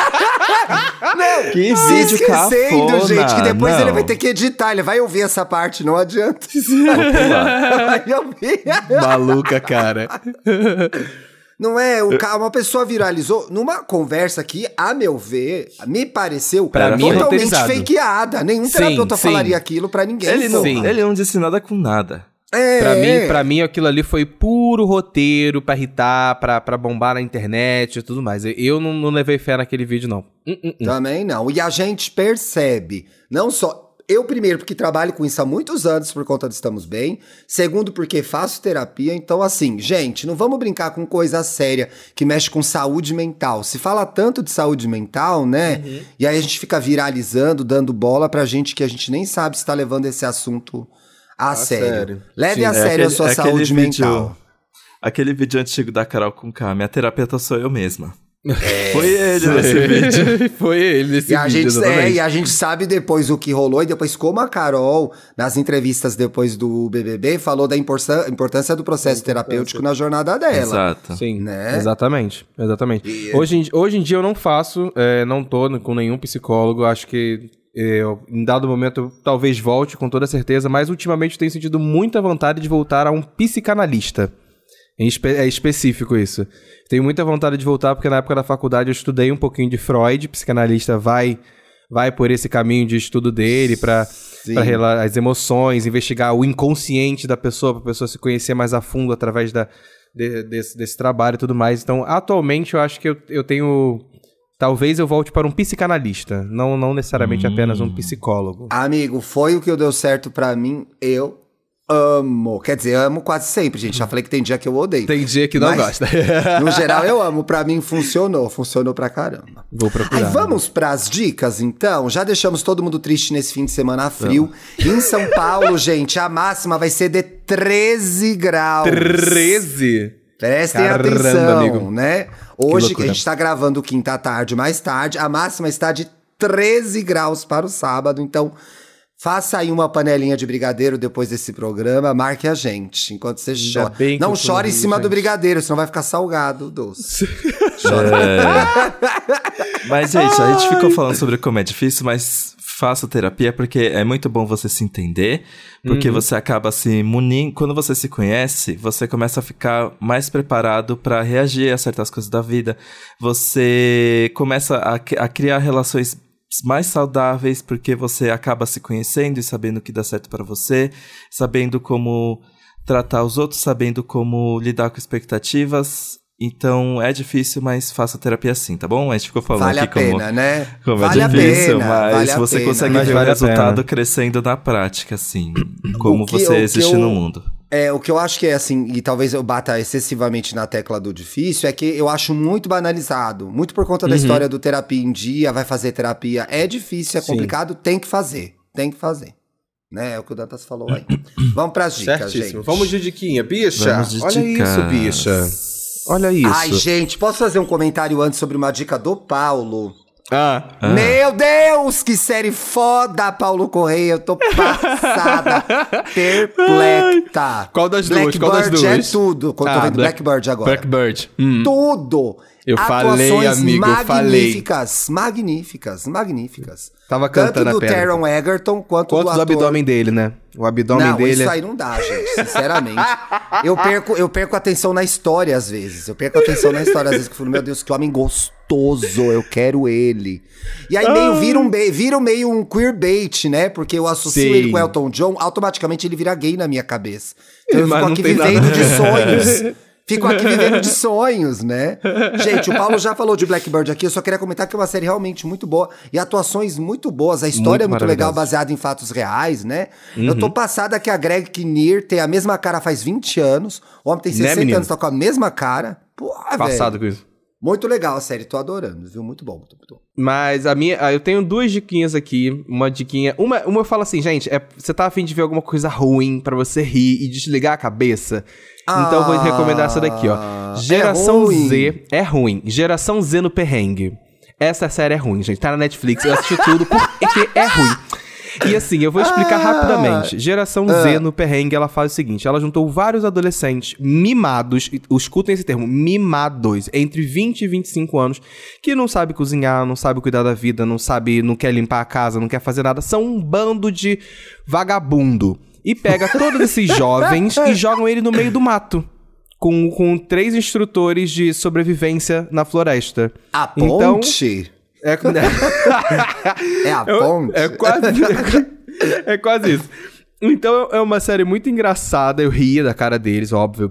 Não, que vídeo esquecendo, cafona. gente, que depois não. ele vai ter que editar, ele vai ouvir essa parte, não adianta. vai ouvir. Maluca, cara. Não é? O ca... Uma pessoa viralizou numa conversa que, a meu ver, me pareceu pra mim, totalmente roteirizado. fakeada. Nenhum Sim, terapeuta sim. falaria aquilo pra ninguém. Ele não, Sim. ele não disse nada com nada. É, Pra mim, pra mim, aquilo ali foi puro roteiro pra irritar, pra, pra bombar na internet e tudo mais. Eu, eu não, não levei fé naquele vídeo, não. Hum, hum, hum. Também não. E a gente percebe, não só. Eu, primeiro, porque trabalho com isso há muitos anos por conta de Estamos Bem. Segundo, porque faço terapia. Então, assim, gente, não vamos brincar com coisa séria que mexe com saúde mental. Se fala tanto de saúde mental, né? Uhum. E aí a gente fica viralizando, dando bola pra gente que a gente nem sabe se tá levando esse assunto a, sério. sério. Leve Sim, a é sério aquele- a sua é saúde vídeo- mental. Aquele vídeo antigo da Carol com K. Minha terapeuta sou eu mesma. Foi ele nesse vídeo. foi ele nesse E a, vídeo, gente, é, e a gente sabe depois o que rolou, e depois como a Carol, nas entrevistas depois do BBB, falou da importância, do processo terapêutico na jornada dela. Exato. Sim, Né? exatamente, exatamente. E- Hoje, em- hoje em dia eu não faço, é, não tô com nenhum psicólogo, acho que é, eu, em dado momento eu talvez volte com toda certeza, mas ultimamente eu tenho sentido muita vontade de voltar a um psicanalista. Espe- é específico isso. Tenho muita vontade de voltar porque na época da faculdade eu estudei um pouquinho de Freud, psicanalista vai vai por esse caminho de estudo dele para para as emoções, investigar o inconsciente da pessoa, para a pessoa se conhecer mais a fundo através da, de- desse, desse trabalho e tudo mais. Então, atualmente, eu acho que eu, eu tenho. Talvez eu volte para um psicanalista, não, não necessariamente apenas um psicólogo. Amigo, foi o que deu certo pra mim. Eu amo. Quer dizer, amo quase sempre, gente. Já falei que tem dia que eu odeio. Tem dia que não gosta. No geral, eu amo. Pra mim, funcionou. Funcionou pra caramba. Vou procurar. Aí vamos pras dicas, então? Já deixamos todo mundo triste nesse fim de semana frio. Em São Paulo, gente, a máxima vai ser de 13 graus. 13? Prestem Caramba, atenção, amigo. né? Hoje, a gente tá gravando quinta tarde mais tarde, a máxima está de 13 graus para o sábado. Então, faça aí uma panelinha de brigadeiro depois desse programa, marque a gente, enquanto você chora. Não chore em cima do gente. brigadeiro, senão vai ficar salgado o doce. Mas, gente, a gente ficou falando sobre como é difícil, mas faça terapia porque é muito bom você se entender, porque você acaba se munindo. Quando você se conhece, você começa a ficar mais preparado para reagir a certas coisas da vida. Você começa a, a criar relações mais saudáveis porque você acaba se conhecendo e sabendo o que dá certo para você, sabendo como tratar os outros, sabendo como lidar com expectativas. Então é difícil, mas faça terapia sim, tá bom? A gente ficou falando Vale a aqui como, pena, né? como vale é difícil, a pena, mas vale você pena. consegue Mas ver o resultado crescendo na prática, assim, como que- você existe eu- no mundo. É, o que eu acho que é assim, e talvez eu bata excessivamente na tecla do difícil, é que eu acho muito banalizado. Muito por conta da Uhum. história do terapia em dia, vai fazer terapia. É difícil, é Sim. complicado, tem que fazer. Tem que fazer. Né? É o que o Dantas falou aí. Vamos pras dicas, Certíssimo. gente. Vamos de diquinha, bicha. De Olha dicas. isso, bicha. Olha isso. Ai, gente, posso fazer um comentário antes sobre uma dica do Paulo? Ah, Ah. Meu Deus, que série foda, Paulo Correia. Eu tô passada, perplexa. Qual das duas? Qual das Blackbird é duas? tudo. Quando eu tô Ah, vendo Black- Blackbird agora. Blackbird. Hum. Tudo. Eu falei, Atuações amigo, eu falei. magníficas, magníficas, Tava Tanto cantando do a pedra. Taron Egerton quanto, Quanto do do abdômen dele, né? O abdômen Não, dele isso é... aí não dá, gente, sinceramente. eu, perco, eu perco atenção na história às vezes. Eu perco atenção na história às vezes, que eu falo, meu Deus, que homem gostoso, eu quero ele. E aí meio vira, um, vira meio um queerbait, né? Porque eu associo Sim. ele com Elton John, automaticamente ele vira gay na minha cabeça. Então eu Mas fico aqui nada vivendo a de sonhos. Fico aqui vivendo de sonhos, né? Gente, o Paulo já falou de Blackbird aqui, eu só queria comentar que é uma série realmente muito boa e atuações muito boas. A história é Muito muito legal, baseada em fatos reais, né? Eu Uhum. tô passada que a Greg Kinnear tem a mesma cara faz 20 anos, o homem tem Né, 60 menino? anos, tá com a mesma cara. Porra, Passado velho. com isso. Muito legal a série, tô adorando, viu? Muito bom, muito bom. Mas a minha, ah, eu tenho duas diquinhas aqui. Uma diquinha. Uma, uma eu falo assim, gente, é, você tá afim de ver alguma coisa ruim pra você rir e desligar a cabeça? Então vou recomendar essa daqui, ó. Ah, Geração é ruim. Z é ruim. Geração Z no perrengue. Essa série é ruim, gente. Tá na Netflix, eu assisti tudo porque é ruim. E assim, eu vou explicar Ah. rapidamente. Geração Z no perrengue, ela faz o seguinte: ela juntou vários adolescentes mimados, escutem esse termo, mimados, entre 20 e 25 anos, que não sabe cozinhar, não sabe cuidar da vida, não sabe, não quer limpar a casa, não quer fazer nada. São um bando de vagabundo. E pega todos esses jovens e jogam ele no meio do mato. Com, com três instrutores de sobrevivência na floresta. A Então, ponte? é, É a ponte? É quase, é quase isso. Então é uma série muito engraçada. Eu ria da cara deles, óbvio.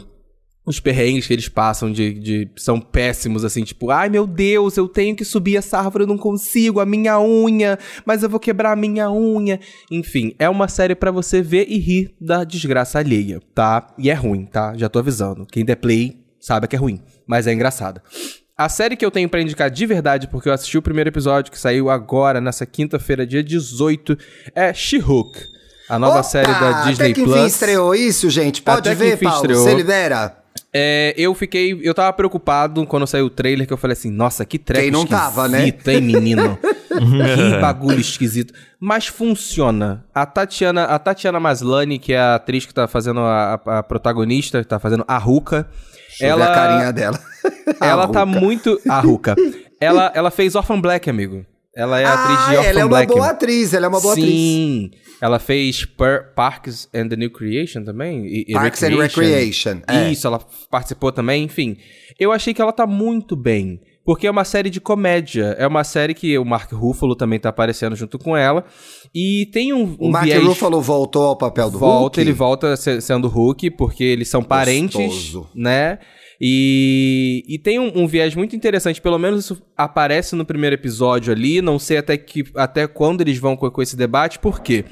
Os perrengues que eles passam de, de- são péssimos, assim, tipo, ai meu Deus, eu tenho que subir essa árvore, eu não consigo, a minha unha, mas eu vou quebrar a minha unha. Enfim, é uma série pra você ver e rir da desgraça alheia, tá? E é ruim, tá? Já tô avisando. Quem der play sabe que é ruim, mas é engraçada. A série que eu tenho pra indicar de verdade, porque eu assisti o primeiro episódio que saiu agora, nessa quinta-feira, dia 18, é She-Hulk. A nova Opa, série da Disney Até que enfim Plus. estreou isso, gente. Pode Até que ver, Paulo. estreou. Você libera. É, eu fiquei. Eu tava preocupado quando saiu o trailer, que eu falei assim, nossa, que treco Quem não tava, né? esquisito, hein, menino? que bagulho esquisito. Mas funciona. A Tatiana, a Tatiana Maslany, que é a atriz que tá fazendo a, a- protagonista, que tá fazendo a Ruka. Ela, a carinha dela. ela A tá Ruka. muito. A Ruka. ela, ela fez Orphan Black, amigo. Ela é a atriz ah, de Orphan ela é uma Black. boa atriz, ela é uma boa atriz. Sim. Ela fez Per- Parks and the New Creation também. e- Parks and Recreation, é. Isso, ela participou também, enfim. Eu achei que ela tá muito bem. Porque é uma série de comédia. É uma série que o Mark Ruffalo também tá aparecendo junto com ela. E tem um, um O Mark viés... Ruffalo voltou ao papel do volta, Hulk? ele volta se- sendo Hulk, porque eles são parentes, Gostoso. né? E, e tem um, um viés muito interessante, pelo menos isso aparece no primeiro episódio ali, não sei até, que, até quando eles vão com, com esse debate, por quê?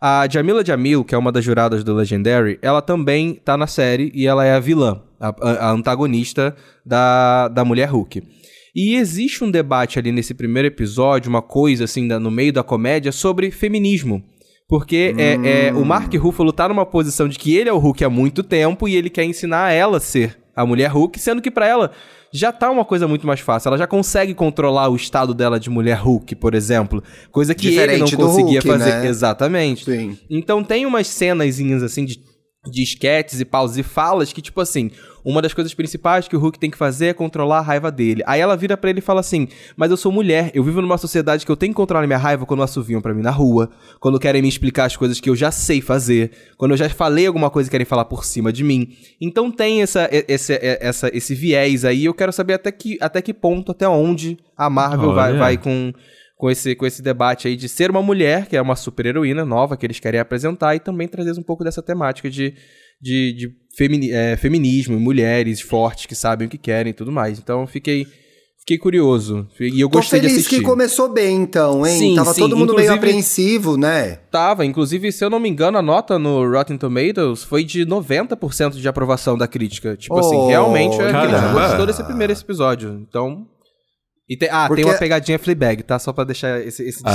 A Jamila Jamil, que é uma das juradas do Legendary, ela também tá na série e ela é a vilã, a, a antagonista da, da Mulher Hulk. E existe um debate ali nesse primeiro episódio, uma coisa assim, no meio da comédia, sobre feminismo. Porque hum. é, é, o Mark Ruffalo tá numa posição de que ele é o Hulk há muito tempo e ele quer ensinar a ela a ser a mulher Hulk, sendo que para ela já tá uma coisa muito mais fácil. Ela já consegue controlar o estado dela de mulher Hulk, por exemplo. Coisa que Diferente ele não conseguia Hulk, fazer. Né? Exatamente. Sim. Então tem umas cenazinhas assim de de esquetes e pausas e falas que, tipo assim, uma das coisas principais que o Hulk tem que fazer é controlar a raiva dele. Aí ela vira para ele e fala assim: Mas eu sou mulher, eu vivo numa sociedade que eu tenho que controlar minha raiva quando assoviam para mim na rua, quando querem me explicar as coisas que eu já sei fazer, quando eu já falei alguma coisa e querem falar por cima de mim. Então tem essa, esse, essa, esse viés aí, eu quero saber até que, até que ponto, até onde a Marvel vai, vai com com esse, com esse debate aí de ser uma mulher, que é uma super-heroína nova que eles querem apresentar, e também trazer um pouco dessa temática de, de, de femini, é, feminismo, mulheres fortes que sabem o que querem e tudo mais. Então fiquei. Fiquei curioso. E eu gostei Tô feliz de assistir. que começou bem, então, hein? Sim, Tava sim. todo mundo inclusive, meio apreensivo, né? Tava. Inclusive, se eu não me engano, a nota no Rotten Tomatoes foi de 90% de aprovação da crítica. Tipo assim, oh, assim, realmente a crítica gostou desse primeiro episódio. Então, e tem, ah, porque... tem uma pegadinha Fleabag, tá? Só pra deixar esse, esse ah,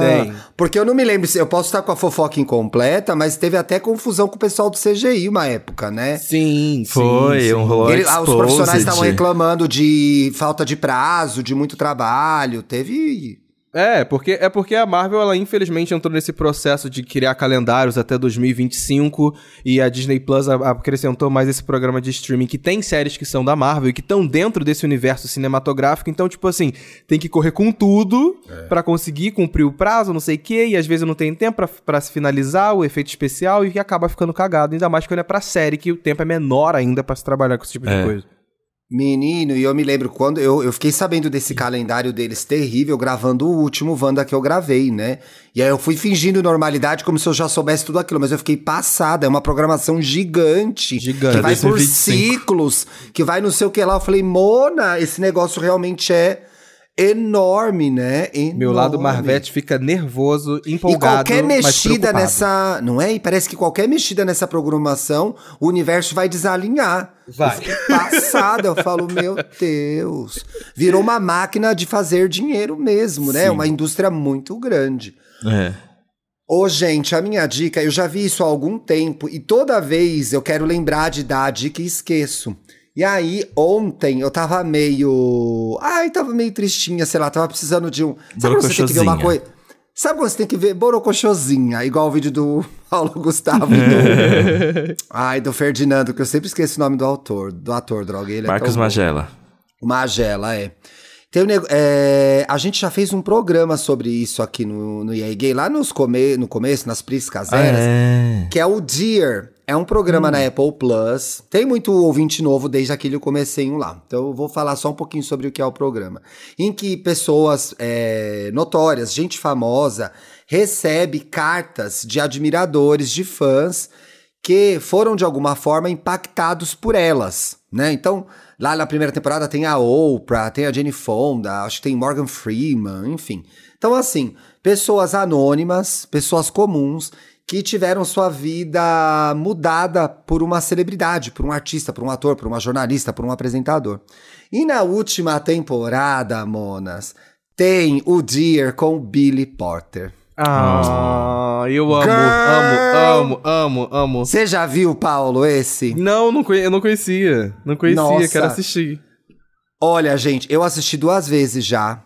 Tem. Porque eu não me lembro, eu posso estar com a fofoca incompleta, mas teve até confusão com o pessoal do CGI uma época, né? Sim, Foi, sim, um rolou Ele, ah, Os profissionais estavam reclamando de falta de prazo, de muito trabalho, teve é, porque é porque a Marvel ela infelizmente entrou nesse processo de criar calendários até 2025 e a Disney Plus acrescentou mais esse programa de streaming que tem séries que são da Marvel e que estão dentro desse universo cinematográfico, então tipo assim, tem que correr com tudo é. para conseguir cumprir o prazo, não sei o quê, e às vezes não tem tempo para se finalizar o efeito especial e acaba ficando cagado, ainda mais quando é para série que o tempo é menor ainda para se trabalhar com esse tipo é. de coisa. Menino, e eu me lembro quando eu, eu fiquei sabendo desse calendário deles terrível, gravando o último Wanda que eu gravei, né? E aí eu fui fingindo normalidade como se eu já soubesse tudo aquilo, mas eu fiquei passada. É uma programação gigante. Gigante. Que vai por ciclos, que vai não sei o que lá. Eu falei, Mona, esse negócio realmente é enorme, né? Enorme. Meu lado Marvete fica nervoso, empolgado. E qualquer mexida nessa. Não é? E parece que qualquer mexida nessa programação, o universo vai desalinhar. Vai. Passada, eu falo, meu Deus. Virou uma máquina de fazer dinheiro mesmo, né? Sim. Uma indústria muito grande. É. Ô, gente, a minha dica, eu já vi isso há algum tempo e toda vez eu quero lembrar de dar a dica e esqueço. E aí, ontem eu tava meio. Ai, tava meio tristinha, sei lá, tava precisando de um. Sabe quando você tem que ver uma coisa. Sabe quando você tem que ver borocochosinha, igual o vídeo do Paulo Gustavo e do. Ai, do Ferdinando, que eu sempre esqueço o nome do autor, do ator, droga. Ele é Marcos é Magela. Magela, é. Tem um, é, a gente já fez um programa sobre isso aqui no, no EA Gay, lá nos come, no começo, nas Pris Caseiras, ah, é. que é o Dear. É um programa hum. na Apple Plus. Tem muito ouvinte novo desde aquele comecinho lá. Então eu vou falar só um pouquinho sobre o que é o programa. Em que pessoas é, notórias, gente famosa, recebe cartas de admiradores, de fãs, que foram de alguma forma impactados por elas, né? Então, lá na primeira temporada tem a Oprah, tem a Jenny Fonda, acho que tem Morgan Freeman, enfim. Então, assim, pessoas anônimas, pessoas comuns que tiveram sua vida mudada por uma celebridade, por um artista, por um ator, por uma jornalista, por um apresentador. E na última temporada, Monas, tem o Dear com Billy Porter. Ah, eu amo, amo, amo, amo, amo. Você já viu, Paulo, esse? Não, não eu não conhecia. Não conhecia, Nossa. quero assistir. Olha, gente, eu assisti duas vezes já.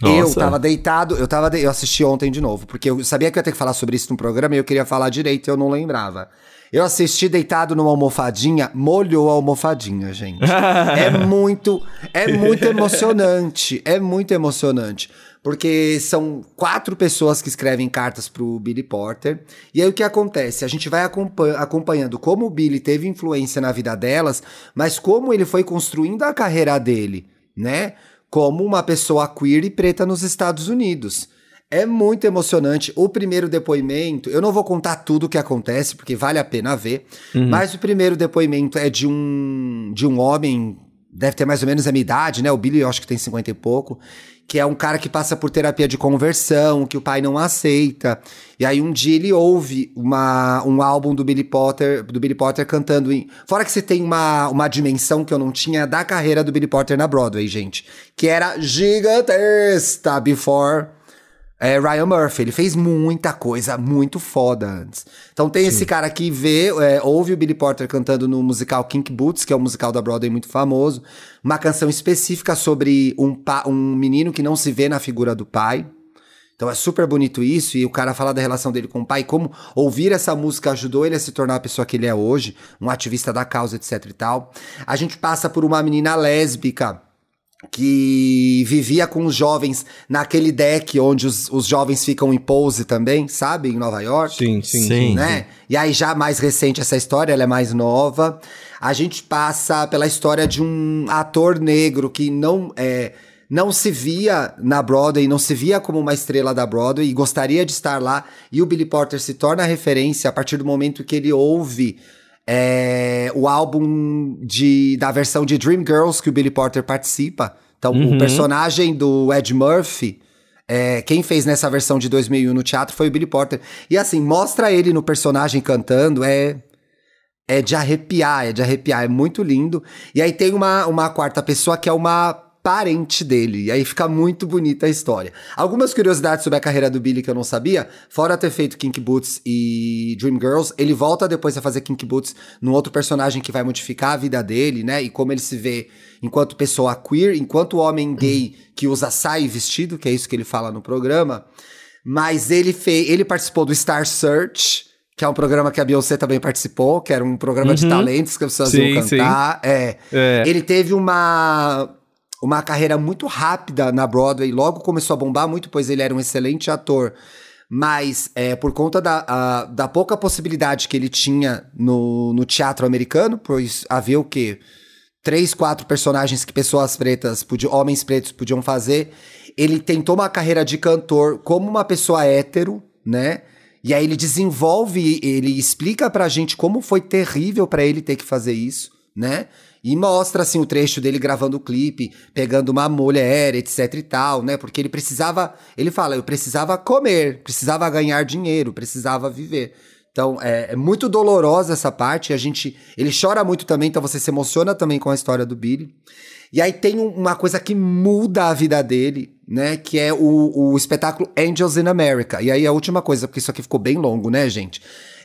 Nossa. Eu tava deitado, eu tava de... eu assisti ontem de novo, porque eu sabia que eu ia ter que falar sobre isso no programa e eu queria falar direito e eu não lembrava. Eu assisti deitado numa almofadinha, molhou a almofadinha, gente. é muito, é muito emocionante, é muito emocionante. Porque são quatro pessoas que escrevem cartas pro Billy Porter. E aí o que acontece? A gente vai acompanhando como o Billy teve influência na vida delas, mas como ele foi construindo a carreira dele, né? Como uma pessoa queer e preta nos Estados Unidos. É muito emocionante. O primeiro depoimento, eu não vou contar tudo o que acontece, porque vale a pena ver, uhum. mas o primeiro depoimento é de um, de um homem deve ter mais ou menos a minha idade, né? O Billy eu acho que tem 50 e pouco. Que é um cara que passa por terapia de conversão, que o pai não aceita. E aí um dia ele ouve uma, um álbum do Billy Potter, do Billy Potter cantando em. Fora que você tem uma, uma dimensão que eu não tinha da carreira do Billy Potter na Broadway, gente. Que era gigantesca before é Ryan Murphy. Ele fez muita coisa muito foda antes. Então tem Sim. esse cara que vê, é, ouve o Billy Porter cantando no musical Kink Boots, que é um musical da Broadway muito famoso. Uma canção específica sobre um, um menino que não se vê na figura do pai. Então é super bonito isso, e o cara fala da relação dele com o pai, como ouvir essa música ajudou ele a se tornar a pessoa que ele é hoje, um ativista da causa, etc e tal. A gente passa por uma menina lésbica que vivia com os jovens naquele deck onde os, os jovens ficam em pose também, sabe? Em Nova York. Sim, sim, sim. Né? E aí, já mais recente essa história, ela é mais nova. A gente passa pela história de um ator negro que não é, não se via na Broadway, não se via como uma estrela da Broadway e gostaria de estar lá. E o Billy Porter se torna referência a partir do momento que ele ouve é, o álbum de, da versão de Dreamgirls que o Billy Porter participa. Então, uhum. o personagem do Ed Murphy, é, quem fez nessa versão de 2001 no teatro foi o Billy Porter. E assim, mostra ele no personagem cantando, é. É de arrepiar, é de arrepiar, é muito lindo. E aí tem uma, uma quarta pessoa que é uma parente dele. E aí fica muito bonita a história. Algumas curiosidades sobre a carreira do Billy que eu não sabia, fora ter feito Kink Boots e Dreamgirls, ele volta depois a fazer Kink Boots num outro personagem que vai modificar a vida dele, né? E como ele se vê enquanto pessoa queer, enquanto homem gay que usa saia e vestido, que é isso que ele fala no programa. Mas ele fez, ele participou do Star Search, que é um programa que a Beyoncé também participou, que era um programa uhum. de talentos que as pessoas sim, iam cantar. É. é. Ele teve uma uma carreira muito rápida na Broadway, logo começou a bombar muito, pois ele era um excelente ator. Mas é, por conta da, a, da pouca possibilidade que ele tinha no, no teatro americano, pois havia o quê? Três, quatro personagens que pessoas pretas, podiam, homens pretos podiam fazer. Ele tentou uma carreira de cantor como uma pessoa hétero, né? E aí ele desenvolve, ele explica pra gente como foi terrível para ele ter que fazer isso, né? E mostra, assim, o trecho dele gravando o clipe, pegando uma mulher, etc e tal, né? Porque ele precisava. Ele fala, eu precisava comer, precisava ganhar dinheiro, precisava viver. Então, é, é, muito dolorosa essa parte. A gente. Ele chora muito também, então você se emociona também com a história do Billy. E aí tem uma coisa que muda a vida dele, né? Que é o, o espetáculo Angels in America. E aí a última coisa, porque isso aqui ficou bem longo, né, gente?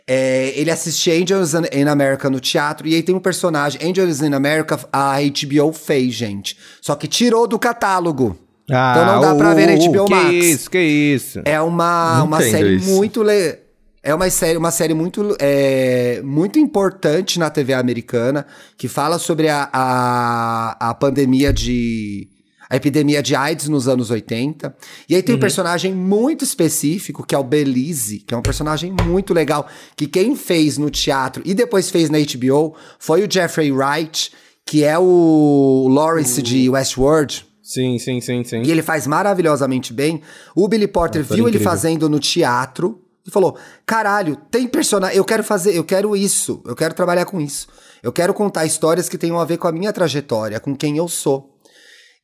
É, ele assiste Angels in America no teatro, e aí tem um personagem, Angels in America, a HBO fez, gente. Só que tirou do catálogo. Ah, então não dá uh, pra ver na HBO que Max. Que isso, que isso. É uma, uma série isso. muito... Le... É uma série, uma série muito, é, muito importante na TV americana, que fala sobre a, a, a pandemia de a epidemia de AIDS nos anos 80. E aí tem uhum. um personagem muito específico, que é o Belize, que é um personagem muito legal, que quem fez no teatro e depois fez na HBO foi o Jeffrey Wright, que é o Lawrence de Westworld. Sim, sim, sim, sim. E ele faz maravilhosamente bem. O Billy Porter viu incrível. ele fazendo no teatro e falou: "Caralho, tem personagem, eu quero fazer, eu quero isso, eu quero trabalhar com isso. Eu quero contar histórias que tenham a ver com a minha trajetória, com quem eu sou."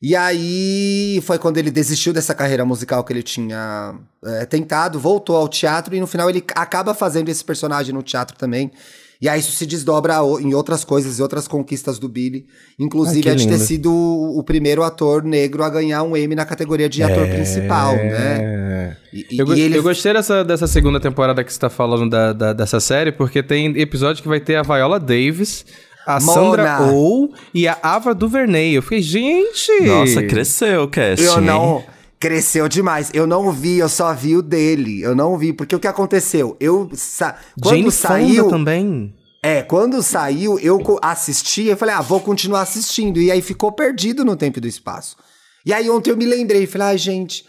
E aí foi quando ele desistiu dessa carreira musical que ele tinha é, tentado, voltou ao teatro e no final ele acaba fazendo esse personagem no teatro também. E aí isso se desdobra em outras coisas e outras conquistas do Billy. Inclusive, Ai, é de ter sido o primeiro ator negro a ganhar um Emmy na categoria de ator é... principal, né? E, eu, e ele... eu gostei dessa, dessa segunda temporada que você tá falando da, da, dessa série, porque tem episódio que vai ter a Viola Davis a Mona. Sandra Oh e a Ava DuVernay. Eu fiquei, gente... Nossa, cresceu o Eu não... Cresceu demais. Eu não vi, eu só vi o dele. Eu não vi, porque o que aconteceu? Eu... Sa... Quando Jane saiu... Fonda também. É, quando saiu, eu assisti, eu falei, ah, vou continuar assistindo. E aí ficou perdido no tempo e do espaço. E aí ontem eu me lembrei, falei, ai, ah, gente,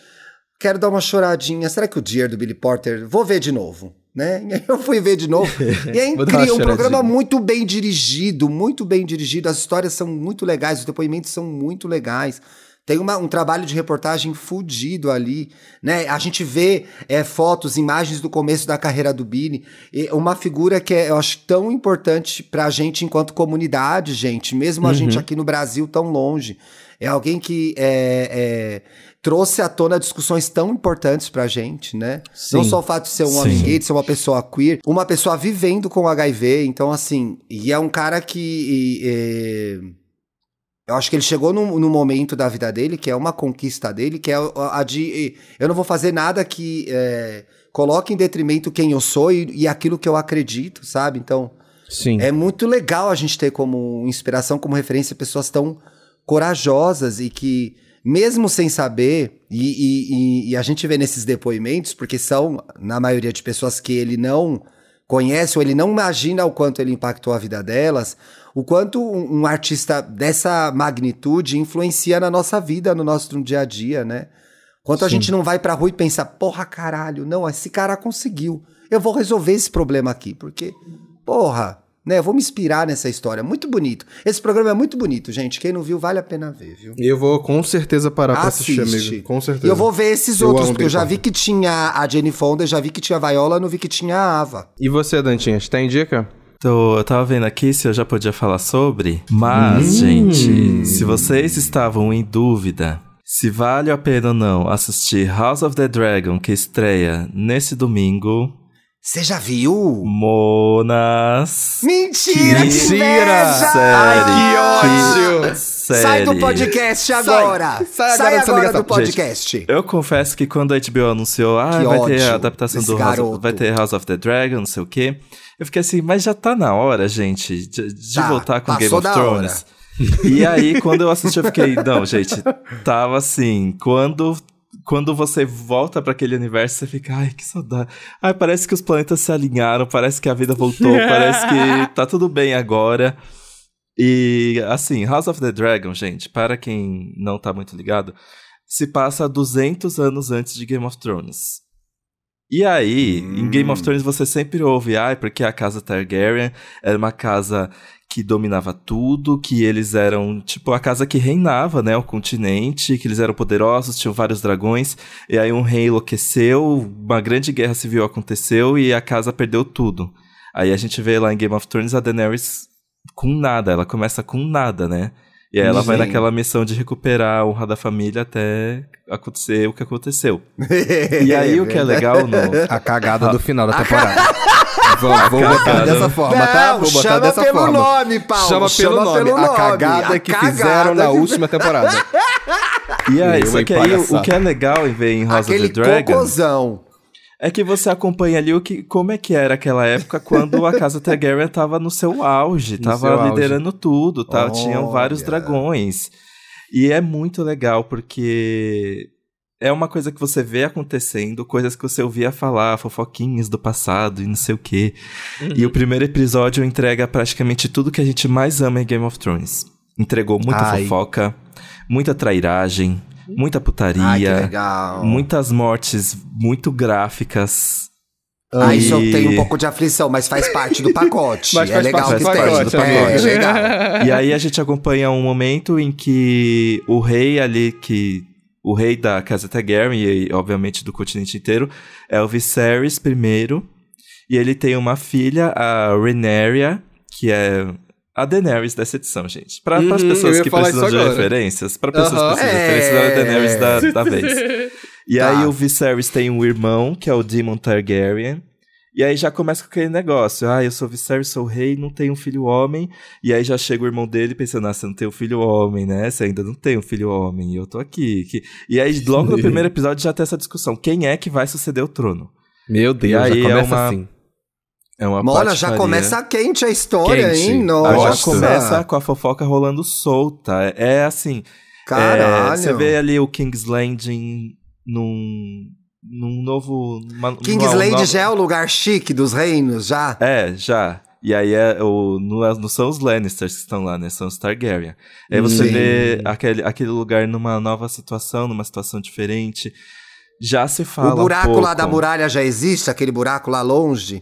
quero dar uma choradinha. Será que o Dear do Billy Porter... Vou ver de novo né? E aí eu fui ver de novo. E é incrível, um programa muito bem dirigido, muito bem dirigido. As histórias são muito legais, os depoimentos são muito legais. Tem uma, um trabalho de reportagem fudido ali, né? A gente vê é, fotos, imagens do começo da carreira do Billy. E uma figura que é, eu acho tão importante pra gente enquanto comunidade, gente. Mesmo a Uhum. gente aqui no Brasil tão longe. É alguém que é, é, trouxe à tona discussões tão importantes pra gente, né? Não Sim. só o fato de ser um homem gay, de ser uma pessoa queer, uma pessoa vivendo com HIV. Então, assim, e é um cara que. e, é, eu acho que ele chegou num, num momento da vida dele, que é uma conquista dele, que é a a de. Eu não vou fazer nada que é, coloque em detrimento quem eu sou e, e aquilo que eu acredito, sabe? Então, Sim. é muito legal a gente ter como inspiração, como referência, pessoas tão corajosas e que, mesmo sem saber, e, e- e- a gente vê nesses depoimentos, porque são, na maioria de pessoas que ele não conhece ou ele não imagina o quanto ele impactou a vida delas, o quanto um, um artista dessa magnitude influencia na nossa vida, no nosso dia a dia, né? Quanto a Sim. gente não vai pra rua e pensa, porra, caralho, não, esse cara conseguiu. Eu vou resolver esse problema aqui, porque, porra, né? Eu vou me inspirar nessa história. Muito bonito. Esse programa é muito bonito, gente. Quem não viu, vale a pena ver, viu? Eu vou com certeza parar pra assistir, Assiste. amigo. Com certeza. E eu vou ver esses Eu outros, porque eu já vi que tinha a Jenny Fonda, já vi que tinha a Viola, não vi que tinha a Ava. E você, Dantinhas, tem dica? Tô, eu tava vendo aqui se eu já podia falar sobre, mas, gente, se vocês estavam em dúvida se vale a pena ou não assistir House of the Dragon, que estreia nesse domingo, Você já viu? Monas. Mentira! Mentira! Sério. que ódio! Série. Sai do podcast agora! Sai agora dessa agora ligação. do podcast! Eu confesso que quando a HBO anunciou, ah, Que vai ter a adaptação do House, vai ter House of the Dragon, não sei o quê. Eu fiquei assim, mas já tá na hora, gente, de, de Tá, voltar com Game of Thrones. E aí, quando eu assisti, eu fiquei, não, gente, tava assim, quando quando você volta pra aquele universo, você fica, ai, que saudade. Ai, parece que os planetas se alinharam, parece que a vida voltou, parece que tá tudo bem agora. E assim, House of the Dragon, gente, para quem não tá muito ligado, se passa 200 anos antes de Game of Thrones. E aí, em Game of Thrones você sempre ouve, ai, porque a casa Targaryen era uma casa que dominava tudo, que eles eram, tipo, a casa que reinava, né, o continente, que eles eram poderosos, tinham vários dragões, e aí um rei enlouqueceu, uma grande guerra civil aconteceu e a casa perdeu tudo. Aí a gente vê lá em Game of Thrones a Daenerys com nada, ela começa com nada, né? E aí ela vai Sim. naquela missão de recuperar a honra da família até acontecer o que aconteceu. E aí o que é legal no, A cagada do final da temporada. vou vou botar dessa forma, tá? Não, Vou botar chama dessa pelo forma. nome, Paulo. Chama pelo nome. a cagada A que cagada fizeram na última temporada. E aí, Meu, só que aí o, que é legal em ver em House Aquele of the Dragon cocôzão. é que você acompanha ali o que, como é que era aquela época quando a casa Targaryen tava no seu auge, No tava seu auge. liderando tudo, tá? tinham vários Olha. dragões. E é muito legal porque é uma coisa que você vê acontecendo, coisas que você ouvia falar, fofoquinhas do passado e não sei o quê. E o primeiro episódio entrega praticamente tudo que a gente mais ama em Game of Thrones. Entregou muita Ai. fofoca, muita trairagem, muita Ai, putaria, legal. muitas mortes muito gráficas. Ah, isso eu tenho um pouco de aflição, mas faz parte do pacote. É faz legal parte que do tem. pacote, é, amigo. é legal. E aí a gente acompanha um momento em que o rei ali, que o rei da casa Targaryen e obviamente do continente inteiro, é o Viserys primeiro. E ele tem uma filha, a Rhaenyra, que é a Daenerys dessa edição, gente. Para as Uhum, eu pessoas que precisam de agora. referências, para pessoas que precisam de É. referências, é a Daenerys da, da vez. E Tá. aí o Viserys tem um irmão, que é o Daemon Targaryen. E aí já começa com aquele negócio. Ah, eu sou Viserys, sou rei, não tenho um filho homem. E aí já chega o irmão dele pensando, ah, você não tem um filho homem, né? Você ainda não tem um filho homem, e eu tô aqui. Que... E aí logo no primeiro episódio já tem essa discussão. Quem é que vai suceder o trono? Meu Deus, E aí já é começa uma- assim. É uma Mona, já começa quente a história, Quente. hein? Nossa. já começa com a fofoca rolando solta. É assim, Caralho. É, você vê ali o King's Landing num, num novo. Uma, já é o lugar chique dos reinos, já? É, já. E aí é o, não, não são os Lannisters que estão lá, né? São os Targaryen. Aí você Sim. vê aquele, aquele lugar numa nova situação, numa situação diferente. Já se fala. o buraco um pouco. lá da muralha já existe? Aquele buraco lá longe?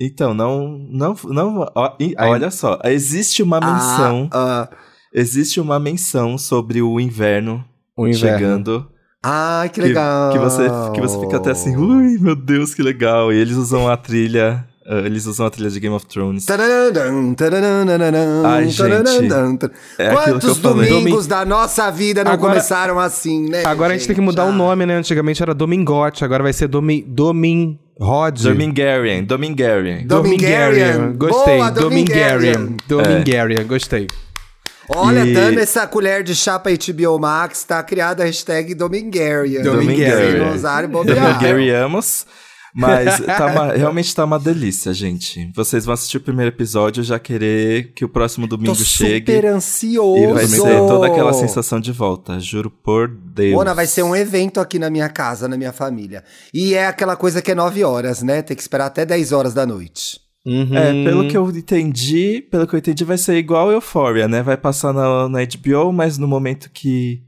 Então, não. não, não ó, e olha só, existe uma menção. Ah, ah, Existe uma menção sobre o inverno O inverno. chegando. Ai, que Que, legal. que você, que você fica até assim, ui, meu Deus, que legal. E eles usam a trilha. ah, eles usam a trilha de Game of Thrones. Tararam, tararam, Ai, gente, é que Quantos domingos da nossa vida não Agora- começaram assim, né? Agora a gente tem que mudar o Ah. nome, né? Antigamente era Domingote, agora vai ser Domi, Domin Rod. Domingarian, Domingarian. Domingarian. Gostei. Boa, Domingarian. Domingarian. Domingarian, gostei. Olha, E- dando essa colher de chapa HBO Max, tá criada a hashtag. Se não usarem. Mas tá uma- realmente tá uma delícia, gente. Vocês vão assistir o primeiro episódio já querer que o próximo Tô domingo chegue. super ansioso. E vai ser toda aquela sensação de volta, juro por Deus. Mona, vai ser um evento aqui na minha casa, na minha família. E é aquela coisa que é 9 horas, né? Tem que esperar até 10 horas da noite. Uhum. É, pelo que eu entendi, pelo que eu entendi, vai ser igual Euphoria, né? Vai passar na, na HBO, mas no momento que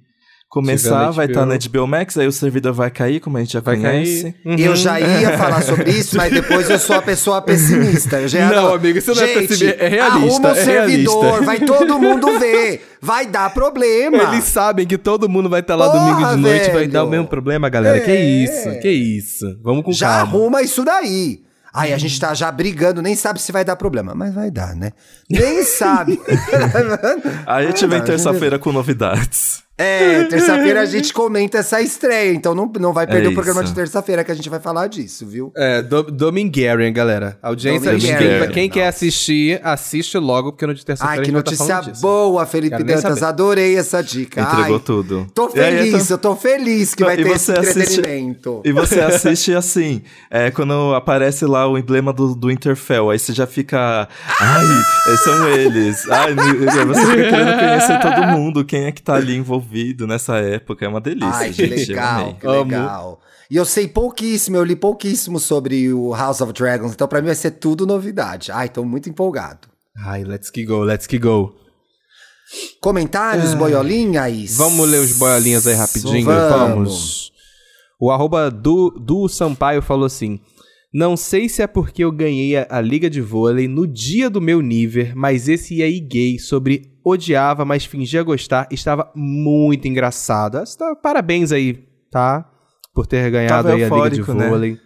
começar, vai estar HBO. na HBO Max, aí o servidor vai cair, como a gente já Vai conhece. cair. Uhum. Eu já ia falar sobre isso, mas depois eu sou a pessoa pessimista. Eu já Não, amigo, isso não é pessimista, é realista, Arruma o é servidor, realista. vai todo mundo ver. Vai dar problema. Eles sabem que todo mundo vai estar lá Porra, domingo de noite, vai dar o mesmo problema, galera. Que É. isso, que isso. Vamos com Já calma. arruma isso daí. Aí a gente tá já brigando, nem sabe se vai dar problema. Mas vai dar, né? Nem sabe. A gente vem terça-feira com novidades. É, terça-feira a gente comenta essa estreia, então não, não vai perder É o programa de terça-feira que a gente vai falar disso, viu? É, do, Domingarian, galera. Audiência, Domingarian. quem, quem quer assistir, assiste logo, porque no de terça-feira Ai, que a gente vai tá notícia disso. boa, Felipe Quero Dantas. Adorei essa dica. Entregou Ai, tudo. Tô E aí, feliz, então- eu tô feliz que Não, vai e ter esse você assiste- entretenimento. E você assiste assim, é, quando aparece lá o emblema do, do Interfell, aí você já fica. Ai, é, são eles. Ai, você fica querendo conhecer todo mundo, quem é que tá ali envolvido nessa época. É uma delícia. Ai, que legal, que legal. E eu sei pouquíssimo, eu li pouquíssimo sobre o House of Dragons, então pra mim vai ser tudo novidade. Ai, tô muito empolgado. Ai, let's que go, let's que go. Comentários, boiolinhas? Vamos ler os boiolinhas aí rapidinho, Vamos. vamos. O arroba do, do Sampaio falou assim: Não sei se é porque eu ganhei a, a liga de vôlei no dia do meu nível, mas esse aí gay sobre odiava, mas fingia gostar, estava muito engraçado. Essa tá- Parabéns aí, tá? Por ter ganhado aí a liga de eufórico, né? vôlei.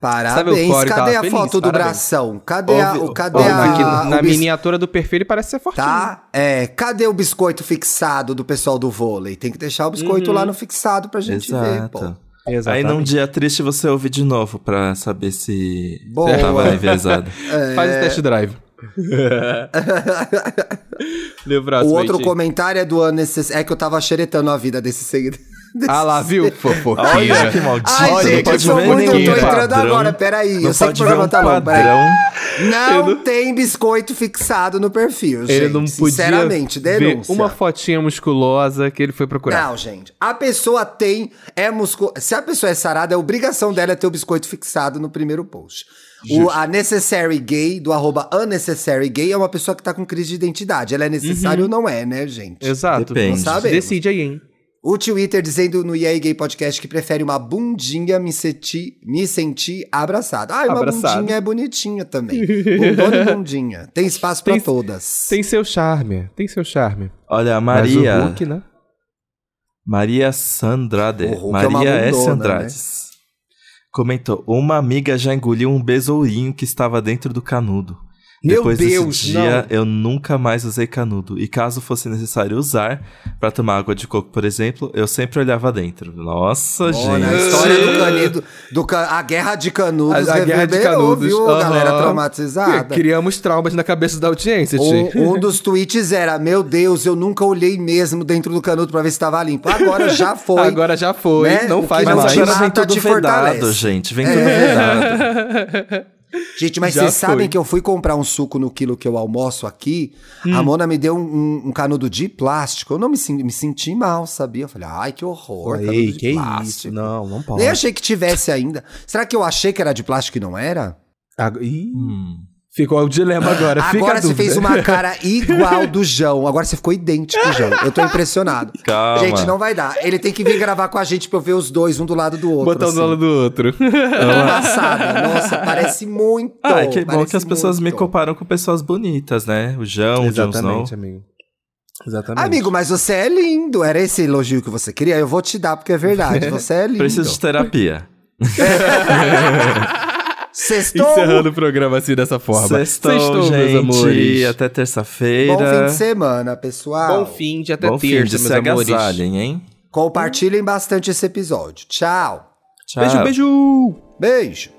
Parabéns. O Core Cadê a feliz? foto do Parabéns. bração? Cadê, a, o, cadê Ó, a, Aqui o na bis- miniatura do perfil ele parece ser fortinho. Tá? É, cadê o biscoito fixado do pessoal do vôlei? Tem que deixar o biscoito lá no fixado pra gente ver, pô. Exato. Aí Exatamente. num dia triste você ouve de novo pra saber se Boa. tava enviesado. Faz o test drive. Lê próximo O outro Ti. comentário é do unnecessário. É que eu tava xeretando a vida desse seguidor. Ah lá, viu? Olha Fofoqueira. que maldito. Ai, Olha, gente, não eu pode sou muito. Eu tô entrando Padrão. agora, peraí. Não eu sei que pode o programa um tá longo, peraí. padrão. Não tem biscoito fixado no perfil, gente. Ele não podia Sinceramente, ver denúncia. uma fotinha musculosa que ele foi procurar. Não, gente. A pessoa tem. É muscu... Se a pessoa é sarada, a obrigação dela é ter o biscoito fixado no primeiro post. O, a Necessary Gay, do arroba Unnecessary Gay, é uma pessoa que tá com crise de identidade. Ela é necessária ou não é, né, gente? Exato. Depende. Não sabemos. Decide aí, hein? O Twitter dizendo no EA Gay Podcast que prefere uma bundinha me sentir, me sentir abraçado. Ah, uma Abraçado. bundinha é bonitinha também. Bundona e bundinha. Tem espaço pra Tem- todas. Tem seu charme. Tem seu charme. Olha, a Mas Maria. o Hulk, né? Maria Sandrade. O Hulk é uma Maria S. bundona, Andrades. Comentou: Uma amiga já engoliu um besourinho que estava dentro do canudo. Meu Depois Deus, desse dia, não. eu nunca mais usei canudo. E caso fosse necessário usar, para tomar água de coco, por exemplo, eu sempre olhava dentro. Nossa, Olha, a gente. história do canudo, do ca- a guerra de canudos A- a guerra de canudos, viu? aham. Galera traumatizada. Criamos traumas na cabeça da audiência, Ti. Um, um dos tweets era: Meu Deus, eu nunca olhei mesmo dentro do canudo pra ver se tava limpo. Agora já foi. Agora já foi, Né? não faz não Mas mais. agora vem tudo vedado, fortalece. gente. Vem É. tudo vedado. Gente, mas Já vocês sabem foi. que eu fui comprar um suco no quilo que eu almoço aqui. Hum. A Mona me deu um, um- um canudo de plástico. Eu não me, me senti mal, sabia? Eu falei, ai, que horror. canudo Ei, de que plástico. isso? Não, não pode. Nem achei que tivesse ainda. Será que eu achei que era de plástico e não era? Ih, Hum. Ficou o dilema agora. Fica Agora você fez uma cara igual do João. Agora você ficou idêntico, João. Eu tô impressionado. Calma. Gente, não vai dar. Ele tem que vir gravar com a gente pra eu ver os dois, um do lado do outro. Botar um do assim. lado do outro. Passada. Nossa, parece muito. Ah, é que bom que as pessoas me muito. comparam com pessoas bonitas, né? O João, o Jon Snow. Exatamente, amigo. Exatamente. Amigo, mas você é lindo. Era esse elogio que você queria? Eu vou te dar porque é verdade. Você é lindo. Preciso de terapia. Sextou. Encerrando o programa assim dessa forma. Sextou, Sextou, gente. meus amores. Até terça-feira. Bom fim de semana, pessoal. Bom fim de até Bom fim terça, de meus amores. agasalhem, hein? Compartilhem bastante esse episódio. Tchau. Tchau. Beijo, beijo! Beijo.